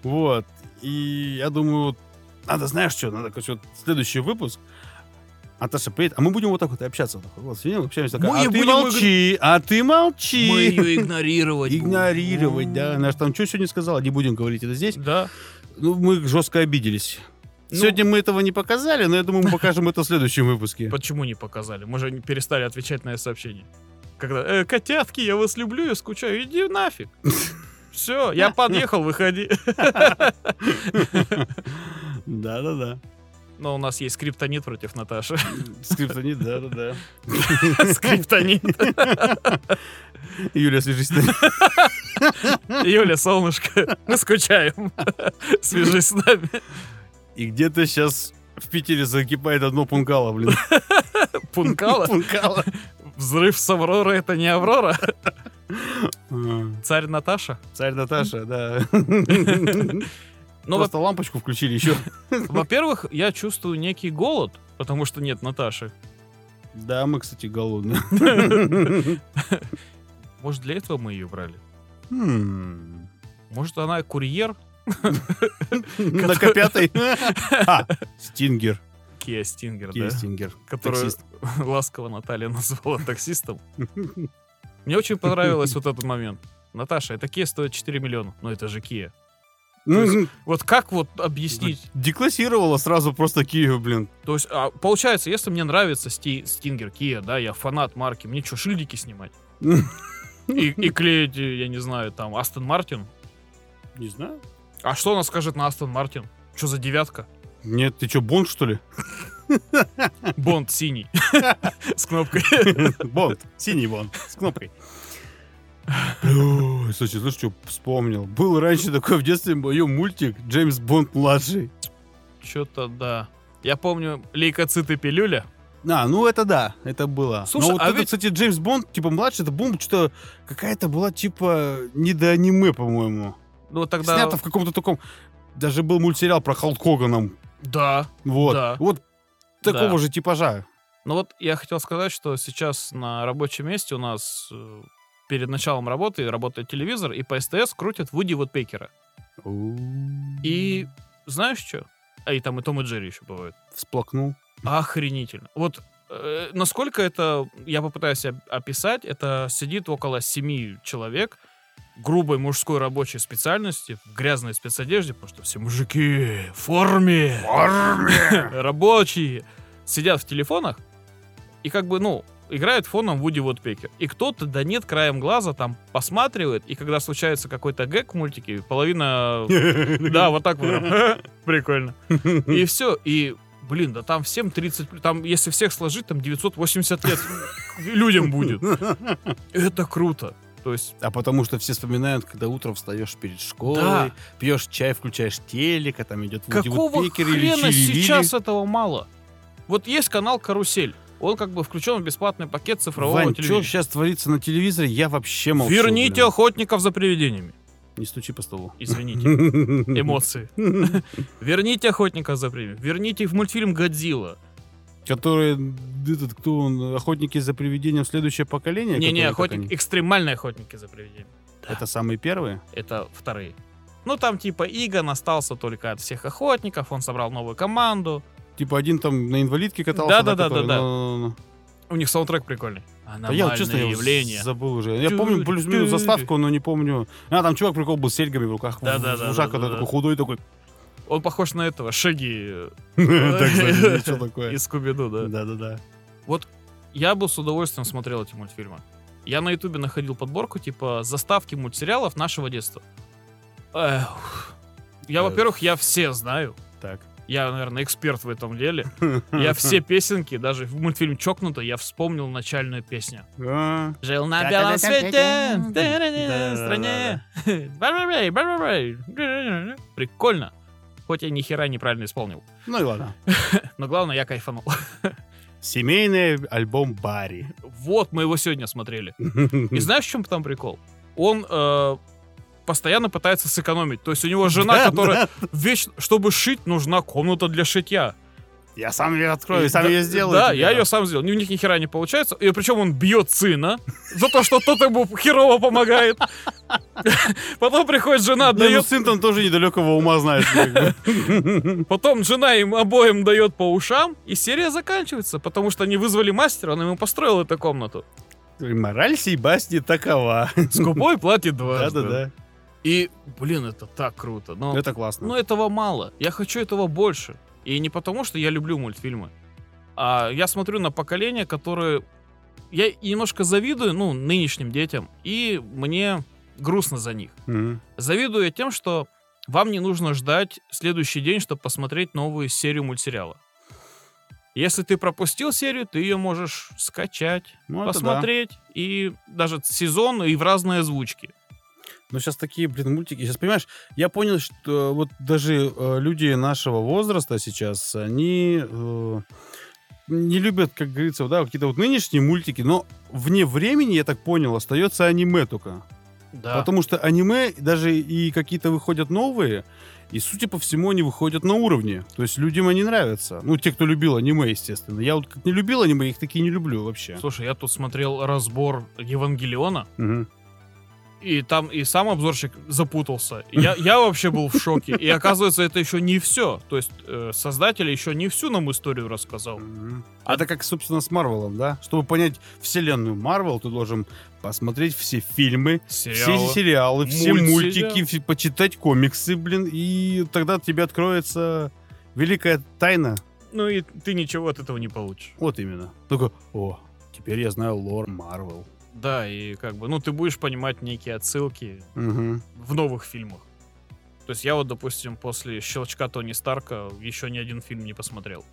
Вот. И я думаю, надо, знаешь что, надо, короче, вот следующий выпуск Наташа, привет. А мы будем вот так вот общаться. Вот, сидим, общаемся. такая, Мы а ты будем молчи, а ты молчи. Мы ее игнорировать. будем. Игнорировать, да. Наш там что сегодня сказала? Не будем говорить это здесь. Да. Ну, мы жестко обиделись. Ну. Сегодня мы этого не показали, но я думаю, мы покажем это в следующем выпуске. Почему не показали? Мы же не перестали отвечать на это сообщение. Когда, э, котятки, я вас люблю, я скучаю, иди нафиг. Все, я подъехал, выходи. Да-да-да. Но у нас есть скриптонит против Наташи. Скриптонит, да-да-да. Скриптонит. Юля, свяжись с нами. Юля, солнышко, мы скучаем. Свяжись с нами. И где-то сейчас в Питере закипает одно пункало, блин. Пункала. Пункало. Взрыв с Авроры это не Аврора. Царь Наташа. Царь Наташа, да. Ну, Просто лампочку включили еще. во-первых, я чувствую некий голод, потому что нет Наташи. Да, мы, кстати, голодные. Может, для этого мы ее брали? Хм. Может, она курьер? На К5. А, Стингер. Кия Стингер, Кия да? Стингер. Которую Таксист. ласково Наталья назвала таксистом. Мне очень понравилось вот этот момент. Наташа, это Kia стоит 4 миллиона. Но это же Kia. Ну, Вот как вот объяснить? Деклассировала сразу просто Киев, блин. То есть, а, получается, если мне нравится Сти- Стингер Kia, да, я фанат марки, мне что, шильдики снимать? И, и клеить, я не знаю, там, Астон Мартин? Не знаю. А что она скажет на Астон Мартин? Что за девятка? Нет, ты что, Бонд, что ли? Бонд синий. С кнопкой. Бонд. Синий Бонд. С кнопкой. Ой, Слушай, слушай, что вспомнил. Был раньше такой в детстве моем мультик Джеймс Бонд младший. Что-то да. Я помню лейкоциты пилюля. А, ну это да, это было. Слушай, Но вот а это, ведь- кстати, Джеймс Бонд, типа младший, это бомба, что-то какая-то была, типа, не до аниме, по-моему. Ну тогда... Снято в каком-то таком... Даже был мультсериал про Халк Хоганом. Да. Вот. Да. Вот такого Да. же типажа. Ну вот я хотел сказать, что сейчас на рабочем месте у нас э, перед началом работы работает телевизор, и по СТС крутят Вуди Вудпекера. И знаешь что? А и там и Том и Джерри еще бывают. Всплакнул. Охренительно. Вот э, насколько это, я попытаюсь описать, это сидит около семи человек грубой мужской рабочей специальности, в грязной спецодежде, потому что все мужики в форме, рабочие, сидят в телефонах и как бы, ну, играют фоном Вуди Вудпекер. И кто-то, да нет, краем глаза там посматривает, и когда случается какой-то гэг в мультике, половина... Да, вот так вот. Прикольно. И все. И, блин, да там всем 30... Там, если всех сложить, там 980 лет людям будет. Это круто. То есть, А потому что все вспоминают, когда утром встаешь перед школой, Да. пьешь чай, включаешь телек, а там идет Вуди какого или хрена Чили-Вили. сейчас этого мало? Вот есть канал «Карусель». Он как бы включен в бесплатный пакет цифрового Вань, что телевидения. сейчас творится на телевизоре, я вообще молчу. Верните блин. охотников за привидениями. Не стучи по столу. Извините. Эмоции. Верните охотников за привидениями. Верните в мультфильм «Годзилла». Который, этот, кто он, охотники за привидением следующее поколение? Не-не, которые как охотник, они? экстремальные охотники за привидениями. Это самые первые? Это вторые. Ну, там типа Игон остался только от всех охотников, он собрал новую команду. Типа один там на инвалидке катался? Да-да-да-да-да. который? Ну-ну-ну. У них саундтрек прикольный. Да я, честно, я явления. забыл уже. Я помню плюс-минус заставку, но не помню. А, там чувак прикол был с серьгами в руках. в- Да-да-да-да-да-да. в ушах, который такой худой такой. Он похож на этого, Шаги что такое? из Скуби-Ду, да. Да-да-да. Вот я бы с удовольствием смотрел эти мультфильмы. Я на ютубе находил подборку, типа, заставки мультсериалов нашего детства. Эх. Я, Э. во-первых, я все знаю. Так. Я, наверное, эксперт в этом деле. Я все песенки, даже в мультфильм «Чокнуто», я вспомнил начальную песню. А, Жил на белом свете, стране. Прикольно. Хоть я ни хера неправильно исполнил. Ну и ладно. Но главное, я кайфанул. Семейный альбом Барри. Вот, мы его сегодня смотрели. И знаешь, в чем там прикол? Он э, постоянно пытается сэкономить. То есть у него жена, Да, которая вечно, чтобы шить, нужна комната для шитья. Я сам ее открою, сам да, ее сделаю. Да, тебе, я ее сам сделал. У них ни хера не получается. И причем он бьет сына за то, что тот ему херово помогает. Потом приходит жена, Да, ну, дает... сын там тоже недалекого ума знает. Потом жена им обоим дает по ушам, и серия заканчивается, потому что они вызвали мастера, он ему построил эту комнату. Мораль сей басни такова. Скупой платит дважды. Да-да-да. И, блин, это так круто. Но, Это классно. но этого мало. Я хочу этого больше. И не потому, что я люблю мультфильмы. А я смотрю на поколение, которое... Я немножко завидую, ну, нынешним детям. И мне грустно за них. Мгм. Завидую я тем, что вам не нужно ждать следующий день, чтобы посмотреть новую серию мультсериала. Если ты пропустил серию, ты ее можешь скачать, Ну, это да. посмотреть, и даже сезон, и в разные озвучки. Ну, сейчас такие, блин, мультики. Сейчас, понимаешь, я понял, что вот даже э, люди нашего возраста сейчас, они э, не любят, как говорится, да, какие-то вот нынешние мультики, но вне времени, я так понял, остается аниме только. Да. Потому что аниме, даже и какие-то выходят новые, и, судя по всему, они выходят на уровне. То есть людям они нравятся. Ну, те, кто любил аниме, естественно. Я вот как не любил аниме, их такие не люблю вообще. Слушай, я тут смотрел разбор Евангелиона, Мгм. И там и сам обзорщик запутался. Я, я вообще был в шоке. И оказывается, это еще не все. То есть э, создатель еще не всю нам историю рассказал. Мгм. Это как, собственно, с Марвелом, да? Чтобы понять вселенную Марвел, ты должен посмотреть все фильмы, Сериалы. все сериалы, все мультики, фи- почитать комиксы, блин, и тогда тебе откроется великая тайна. Ну и ты ничего от этого не получишь. Вот именно. Только, о, теперь я знаю лор Марвел. Да, и как бы, ну ты будешь понимать некие отсылки Мгм. в новых фильмах. То есть я вот, допустим, после «Щелчка Тони Старка» еще ни один фильм не посмотрел.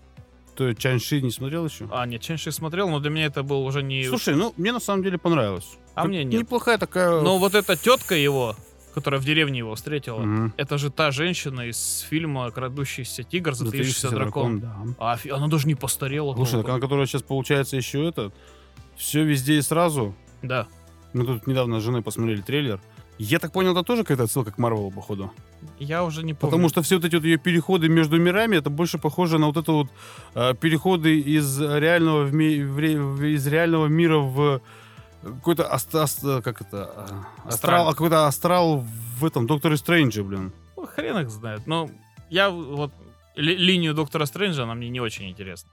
Ты Чанши не смотрел еще? А, нет, Ченши смотрел, но для меня это был уже не... Слушай, ну, мне на самом деле понравилось. А Как мне нет. Неплохая такая... Но вот эта тетка его, которая в деревне его встретила, Мгм. это же та женщина из фильма «Крадущийся тигр», «Затаившийся дракон». да. А она даже не постарела. Слушай, так она, которая сейчас получается еще это, все везде и сразу. Да. Мы тут недавно с женой посмотрели трейлер. Я так понял, это тоже какая-то отсылка к Марвелу, походу. Я уже не помню. Потому что все вот эти вот ее переходы между мирами, это больше похоже на вот это вот э, переходы из реального, в ми- в ре- в- из реального мира в какой-то аст- аст- как это а, астрал, а какой-то астрал в этом Докторе Стрэнджа, блин. Ну, хрен их знает. Но я вот ли- линию Доктора Стрэнджа, она мне не очень интересна.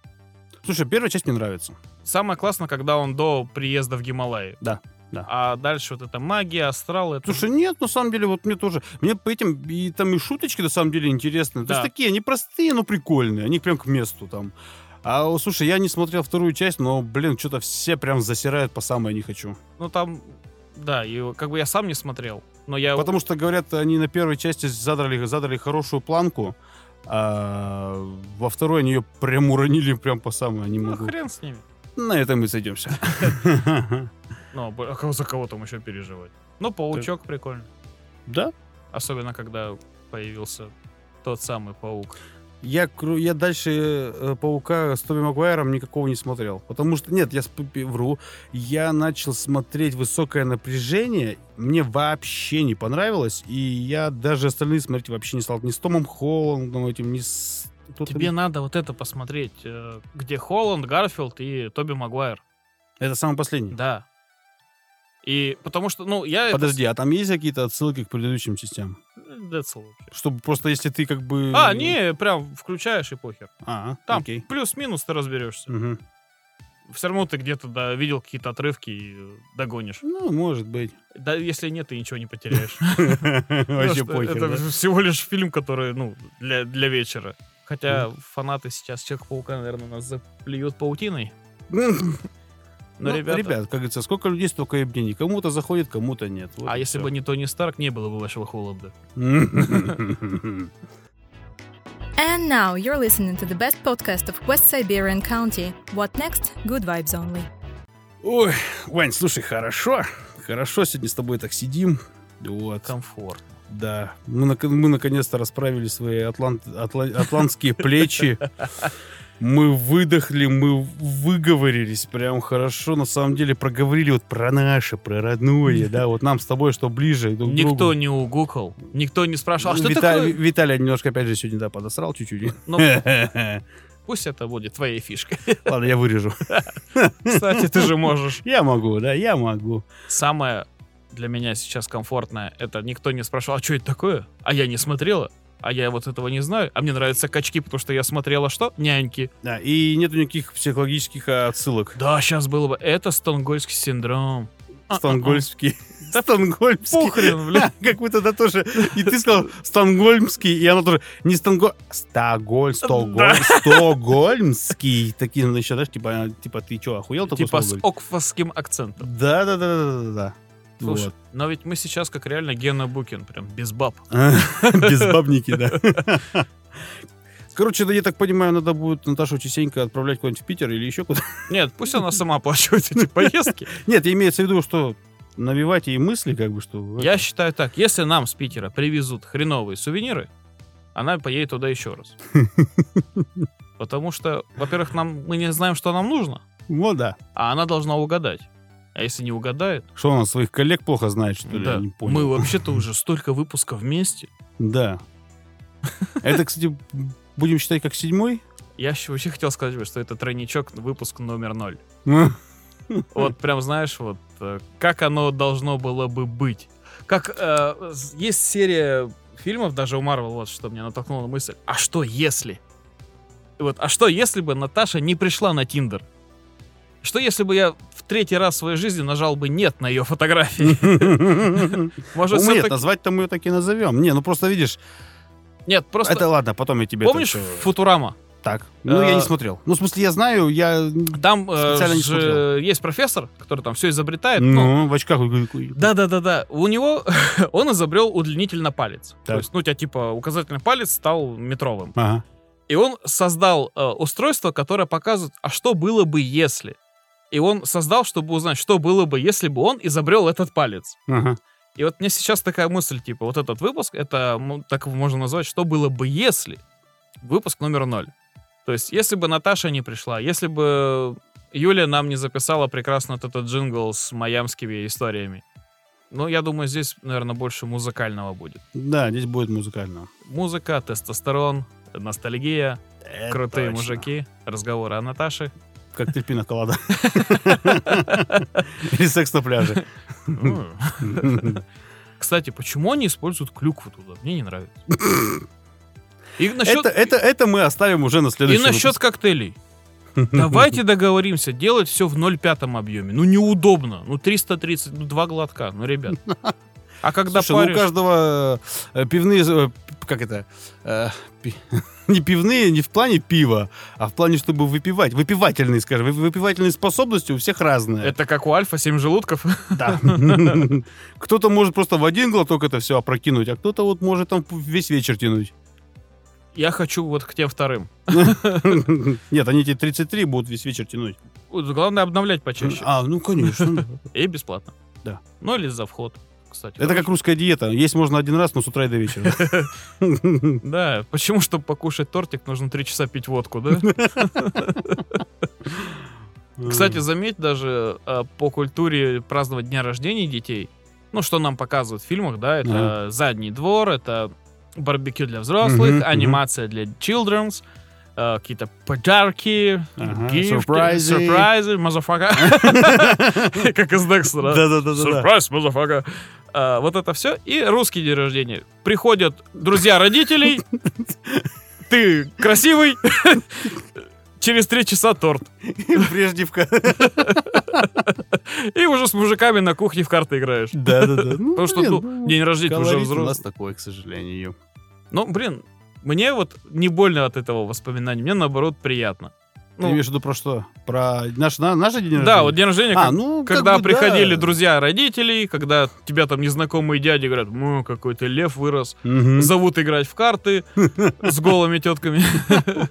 Слушай, первая часть мне нравится. Самое классно, когда он до приезда в Гималаи. Да, да. А дальше вот эта магия, астрал, это... Слушай, нет, на самом деле, вот мне тоже. Мне по этим и там и шуточки на самом деле интересные. То Да. есть такие, они простые, но прикольные. Они прям к месту там. А, слушай, я не смотрел вторую часть, но, блин, что-то все прям засирают по самое не хочу. Ну там, да, и как бы я сам не смотрел. Но я... Потому что, говорят, они на первой части задрали, задрали хорошую планку, а во второй они ее прям уронили прям по самое не Ну, могу. хрен с ними. На этом мы сойдемся. Ну, а за кого там еще переживать? Ну, паучок прикольный. Да? Особенно, когда появился тот самый паук. Я, я дальше э, Паука с Тоби Магуайром никакого не смотрел. Потому что, нет, я вру, я начал смотреть «Высокое напряжение», мне вообще не понравилось, и я даже остальные смотреть вообще не стал. Ни с Томом Холландом этим, ни с... Тебе надо вот это посмотреть, э, где Холланд, Гарфилд и Тоби Магуайр. Это самый последний. Да. И потому что, ну, я... это Подожди, а там есть какие-то отсылки к предыдущим частям? Децл вообще. Чтобы просто если ты как бы... А, не, прям включаешь и похер. А, Там окей. плюс-минус ты разберешься. Мгм. Все равно ты где-то да, видел какие-то отрывки и э, догонишь. Ну, может быть. Да, если нет, ты ничего не потеряешь. Вообще похер, Это всего лишь фильм, который, ну, для, для вечера. Хотя фанаты сейчас Человека-паука, наверное, нас заплюют паутиной. Но, Ну, ребята, ребят, как говорится, сколько людей, столько и мнений. Кому-то заходит, кому-то нет. Вот а если всё. бы не Тони Старк, не было бы вашего Холланда. And now you're listening to the best podcast of West Siberian County. What next? Good vibes only. Ой, Вань, слушай, хорошо. Хорошо сегодня с тобой так сидим. Вот, Комфорт. да. Мы, мы наконец-то расправили свои атлант- атла- атлантские плечи. Мы выдохли, мы выговорились прям хорошо. На самом деле проговорили вот про наше, про родное, да. Вот нам с тобой что ближе друг к другу. Никто не угукал, никто не спрашивал, а что Вита- такое? Виталий немножко, опять же, сегодня, да, подосрал чуть-чуть. Ну, Пусть это будет твоей фишкой. Ладно, я вырежу. Кстати, ты же можешь. Я могу, да, я могу. Самое для меня сейчас комфортное, это никто не спрашивал, а что это такое? А я не смотрела. А я вот этого не знаю. А мне нравятся качки, потому что я смотрела что? Няньки. Да, и нету никаких психологических а, отсылок. Да, сейчас было бы. Это стонгольский синдром. Стангольмский. Стангольмский. Похрен, бля. Как вы тогда тоже... И ты сказал Стангольмский, и она тоже... Не Стангольм... Стаголь, Стокгольм, Стокгольмский. Такие, ну, еще, знаешь, типа, типа ты что, охуел Типа с окфасским акцентом. Да, Слушай, Вот. но ведь мы сейчас как реально Гена Букин, прям без баб. Без бабники, да. Короче, да, я так понимаю, надо будет Наташу частенько отправлять куда-нибудь в Питер или еще куда Нет, пусть она сама оплачивает эти поездки. Нет, имеется в виду, что навевать ей мысли, как бы, что... Я считаю так, если нам с Питера привезут хреновые сувениры, она поедет туда еще раз. Потому что, во-первых, нам мы не знаем, что нам нужно, Вот, да. а она должна угадать. А если не угадает, Что он своих коллег плохо знает, что ли? да, Я не понял. мы вообще-то уже столько выпусков вместе. Да. Это, кстати, будем считать как седьмой? Я еще вообще хотел сказать, что это тройничок, выпуск номер ноль. Вот прям знаешь, вот э, как оно должно было бы быть. Как э, есть серия фильмов, даже у Марвел, вот что меня натолкнуло на мысль, а что если? Вот, а что если бы Наташа не пришла на Тиндер? Что если бы я в третий раз в своей жизни нажал бы нет на ее фотографии? Может, нет, назвать-то мы ее так и назовем. Не, ну просто видишь, Нет, просто... это ладно, потом я тебе... Помнишь Футурама? Так. Ну, я Э, не смотрел. Ну, в смысле, я знаю, я... Там э, Специально не же смотрел. есть профессор, который там все изобретает. ну, в очках. Да, да, да, да. У него он изобрел удлинитель на палец. То есть, ну, у тебя типа указательный палец стал метровым. Ага. И он создал э, устройство, которое показывает, а что было бы, если. И он создал, чтобы узнать, что было бы, если бы он изобрел этот палец. Ага. И вот мне сейчас такая мысль, типа, вот этот выпуск, это м, так его можно назвать, что было бы, если. Выпуск номер ноль. То есть, если бы Наташа не пришла, если бы Юля нам не записала прекрасно вот этот джингл с майамскими историями. Ну, я думаю, здесь, наверное, больше музыкального будет. Да, здесь будет музыкально. Музыка, тестостерон, ностальгия, крутые точно. мужики, разговоры о Наташе. Как пина колода. Или секс на пляже. Кстати, почему они используют клюкву туда? Мне не нравится. И насчет, Это, это, это мы оставим уже на и следующий насчет выпуск. коктейлей. Давайте договоримся делать все в 0,5 объеме. Ну, неудобно. Ну, 330, ну, два глотка. Ну, ребят. А когда Слушай, ну, у паришь... каждого э, пивные, э, как это, э, пи- не пивные, не в плане пива, а в плане, чтобы выпивать, выпивательные, скажем, вы- выпивательные способности у всех разные. Это как у Альфа 7 желудков. Да. Кто-то может просто в один глоток это все опрокинуть, а кто-то вот может там весь вечер тянуть. Я хочу вот к тем вторым. Нет, они эти 33 будут весь вечер тянуть. Главное обновлять почаще. А, ну конечно. И бесплатно. Да. Ну, или за вход, кстати. Это как русская диета. Есть можно один раз, но с утра и до вечера. Да, почему, чтобы покушать тортик, нужно 3 часа пить водку, да? Кстати, заметь, даже э, по культуре праздновать дня рождения детей, ну, что нам показывают в фильмах, да, это задний двор, это барбекю для взрослых, анимация для children's, э, какие-то подарки, сюрпризы. сюрпризы, motherfucker. Как из Декстера. Да-да-да-да. Surprise, motherfucker. А, Вот это все. И русский день рождения. Приходят друзья родителей. Ты красивый. Через три часа торт. Преждевка. И уже с мужиками на кухне в карты играешь. Да-да-да. Ну, Потому что ну, ну, день рождения уже колорит у нас взрослый. такой, к сожалению. Ну, блин, мне вот не больно от этого воспоминания. Мне, наоборот, приятно. Ну, имеешь в виду про что? Про наш, на, наш день рождения? да, вот день рождения, А, как- ну, когда бы приходили да. друзья родителей, когда тебя там незнакомые дяди говорят, ну, какой ты лев вырос, Мгм. зовут играть в карты с голыми тетками.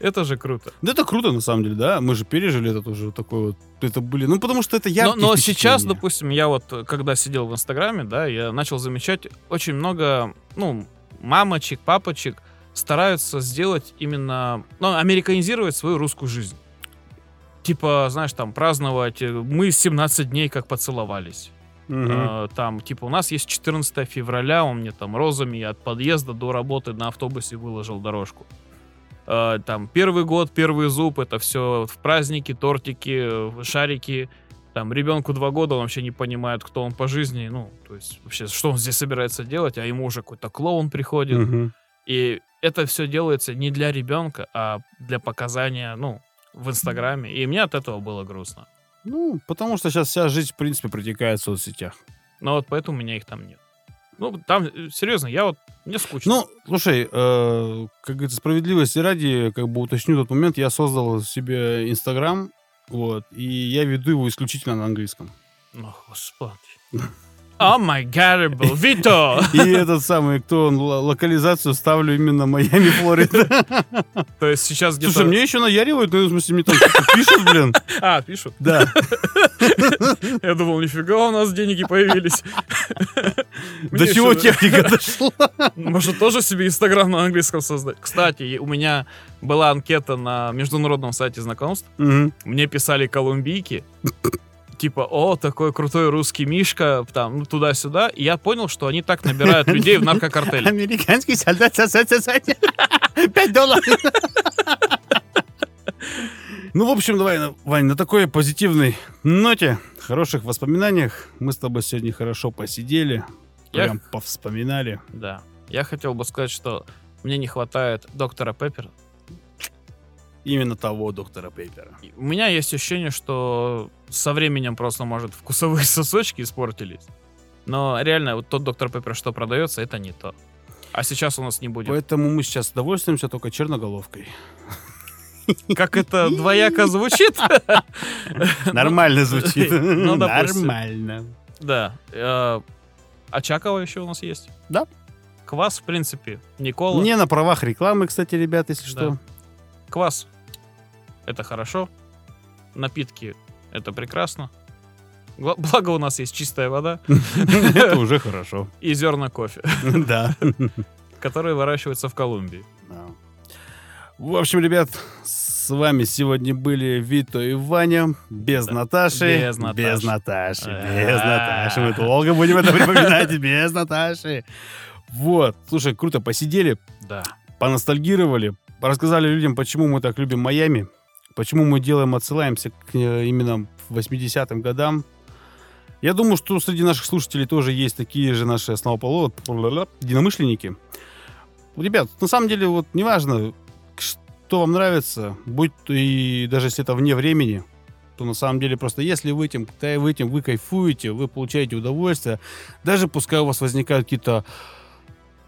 Это же круто. Да это круто, на самом деле, да. Мы же пережили это тоже такое вот. Это были... Ну, потому что это Но, яркие но сейчас, впечатления. допустим, я вот, когда сидел в Инстаграме, да, я начал замечать очень много, ну, мамочек, папочек стараются сделать именно, ну, американизировать свою русскую жизнь. Типа, знаешь, там, праздновать, э, мы 17 дней как поцеловались. Мгм. Э, там, типа, у нас есть 14 февраля, он мне там розами от подъезда до работы на автобусе выложил дорожку. Э, там первый год, первый зуб, это все в праздники, тортики, шарики. Там ребенку два года, он вообще не понимает, кто он по жизни, ну, то есть вообще, что он здесь собирается делать, а ему уже какой-то клоун приходит. Мгм. И это все делается не для ребенка, а для показания, ну, в Инстаграме. И мне от этого было грустно. Ну, потому что сейчас вся жизнь, в принципе, протекает в соцсетях. Но вот поэтому у меня их там нет. Ну, там, э, серьезно, я вот, мне скучно. Ну, слушай, э, как говорится, справедливости ради, как бы уточню тот момент, я создал себе Инстаграм, вот, и я веду его исключительно на английском. Ну, господи. Oh my God, бл, Вито! И этот самый, кто он, локализацию ставлю именно Майами, Флорида. То есть сейчас где-то... Слушай, мне еще наяривают, ну, в смысле, мне там что-то пишут, блин. А, пишут. Да. Я думал, нифига у нас деньги появились. До чего техника дошла? Может, тоже себе Инстаграм на английском создать? Кстати, у меня была анкета на международном сайте знакомств. Мне писали колумбийки. Типа, о, такой крутой русский Мишка, там, ну, туда-сюда. И я понял, что они так набирают людей в наркокартель. Американский солдат сосать сосать. Пять долларов. Ну, в общем, давай, на- Вань, на такой позитивной ноте, хороших воспоминаниях, мы с тобой сегодня хорошо посидели, Я- прям повспоминали. Да. Я хотел бы сказать, что мне не хватает доктора Пеппера. Именно того доктора Пейпера. У меня есть ощущение, что со временем просто, может, вкусовые сосочки испортились. Но реально, вот тот доктор Пеппер, что продается, это не то. А сейчас у нас не будет. Поэтому мы сейчас довольствуемся только черноголовкой. Как это двояко звучит? Нормально звучит. ну, допустим. Нормально. Да. Э, Очакова еще у нас есть. Да. Квас, в принципе, Никола. Не на правах рекламы, кстати, ребят, если что. Квас. Это хорошо. Напитки. Это прекрасно. Гла- Благо у нас есть чистая вода Это уже хорошо. и зерна кофе, Да. которые выращиваются в Колумбии. В общем, ребят, с вами сегодня были Вито и Ваня. Без Да. Наташи. Без Наташи. Без Наташи. А. Без Наташи. Мы долго будем это припоминать. Без Наташи. Вот. Слушай, круто посидели, Да. поностальгировали, рассказали людям, почему мы так любим Майами, почему мы делаем, отсылаемся к э, именно 80-м годам. Я думаю, что среди наших слушателей тоже есть такие же наши основоположники, единомышленники. Ребят, на самом деле, вот неважно, что вам нравится, будь то и даже если это вне времени, то на самом деле просто если вы этим, вы этим вы кайфуете, вы получаете удовольствие, даже пускай у вас возникают какие-то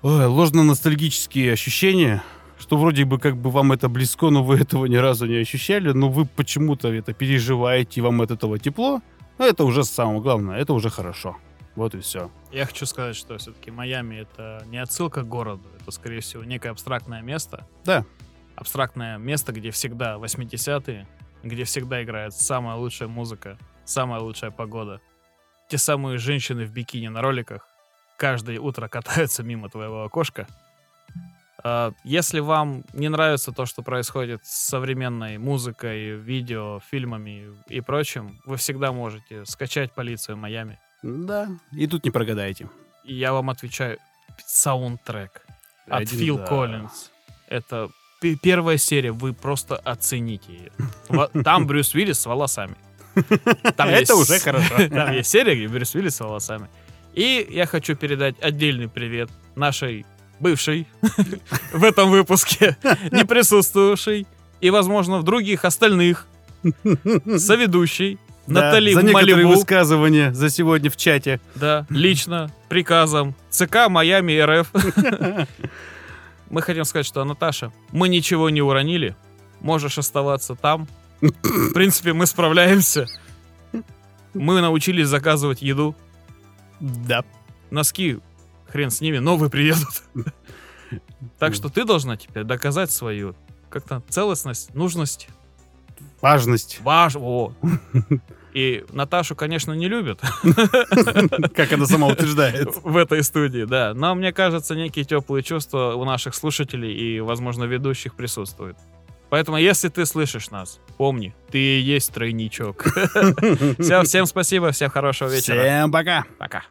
ложно-ностальгические ощущения, что вроде бы как бы вам это близко, но вы этого ни разу не ощущали, но вы почему-то это переживаете, и вам от этого тепло, ну, это уже самое главное, это уже хорошо. Вот и все. Я хочу сказать, что все-таки Майами это не отсылка к городу, это, скорее всего, некое абстрактное место. Да. Абстрактное место, где всегда 80-е, где всегда играет самая лучшая музыка, самая лучшая погода. Те самые женщины в бикини на роликах каждое утро катаются мимо твоего окошка. А, Если вам не нравится то, что происходит с современной музыкой, видео, фильмами и прочим, вы всегда можете скачать полицию Майами. Да, и тут не прогадаете. И я вам отвечаю, саундтрек от Один, Фил да. Коллинз. Это пе- первая серия, вы просто оцените ее. Там Брюс Уиллис с волосами. Там Это есть- уже хорошо. Там есть серия, где Брюс Уиллис с волосами. И я хочу передать отдельный привет нашей бывшей в этом выпуске, не присутствовавшей, и, возможно, в других остальных, соведущей, Да, Натали за некоторые Малибу. высказывания за сегодня в чате. Да, лично, приказом ЦК Майами РФ. Мы хотим сказать, что, Наташа, мы ничего не уронили. Можешь оставаться там. В принципе, мы справляемся. Мы научились заказывать еду. Да. Носки, хрен с ними, новые приедут. Так что ты должна теперь доказать свою как-то целостность, нужность, Важность. важ... О. И Наташу, конечно, не любят. Как она сама утверждает. в этой студии, да. Но мне кажется, некие теплые чувства у наших слушателей и, возможно, ведущих присутствуют. Поэтому, если ты слышишь нас, помни, ты и есть тройничок. Все, всем спасибо, всем хорошего вечера. Всем пока. Пока.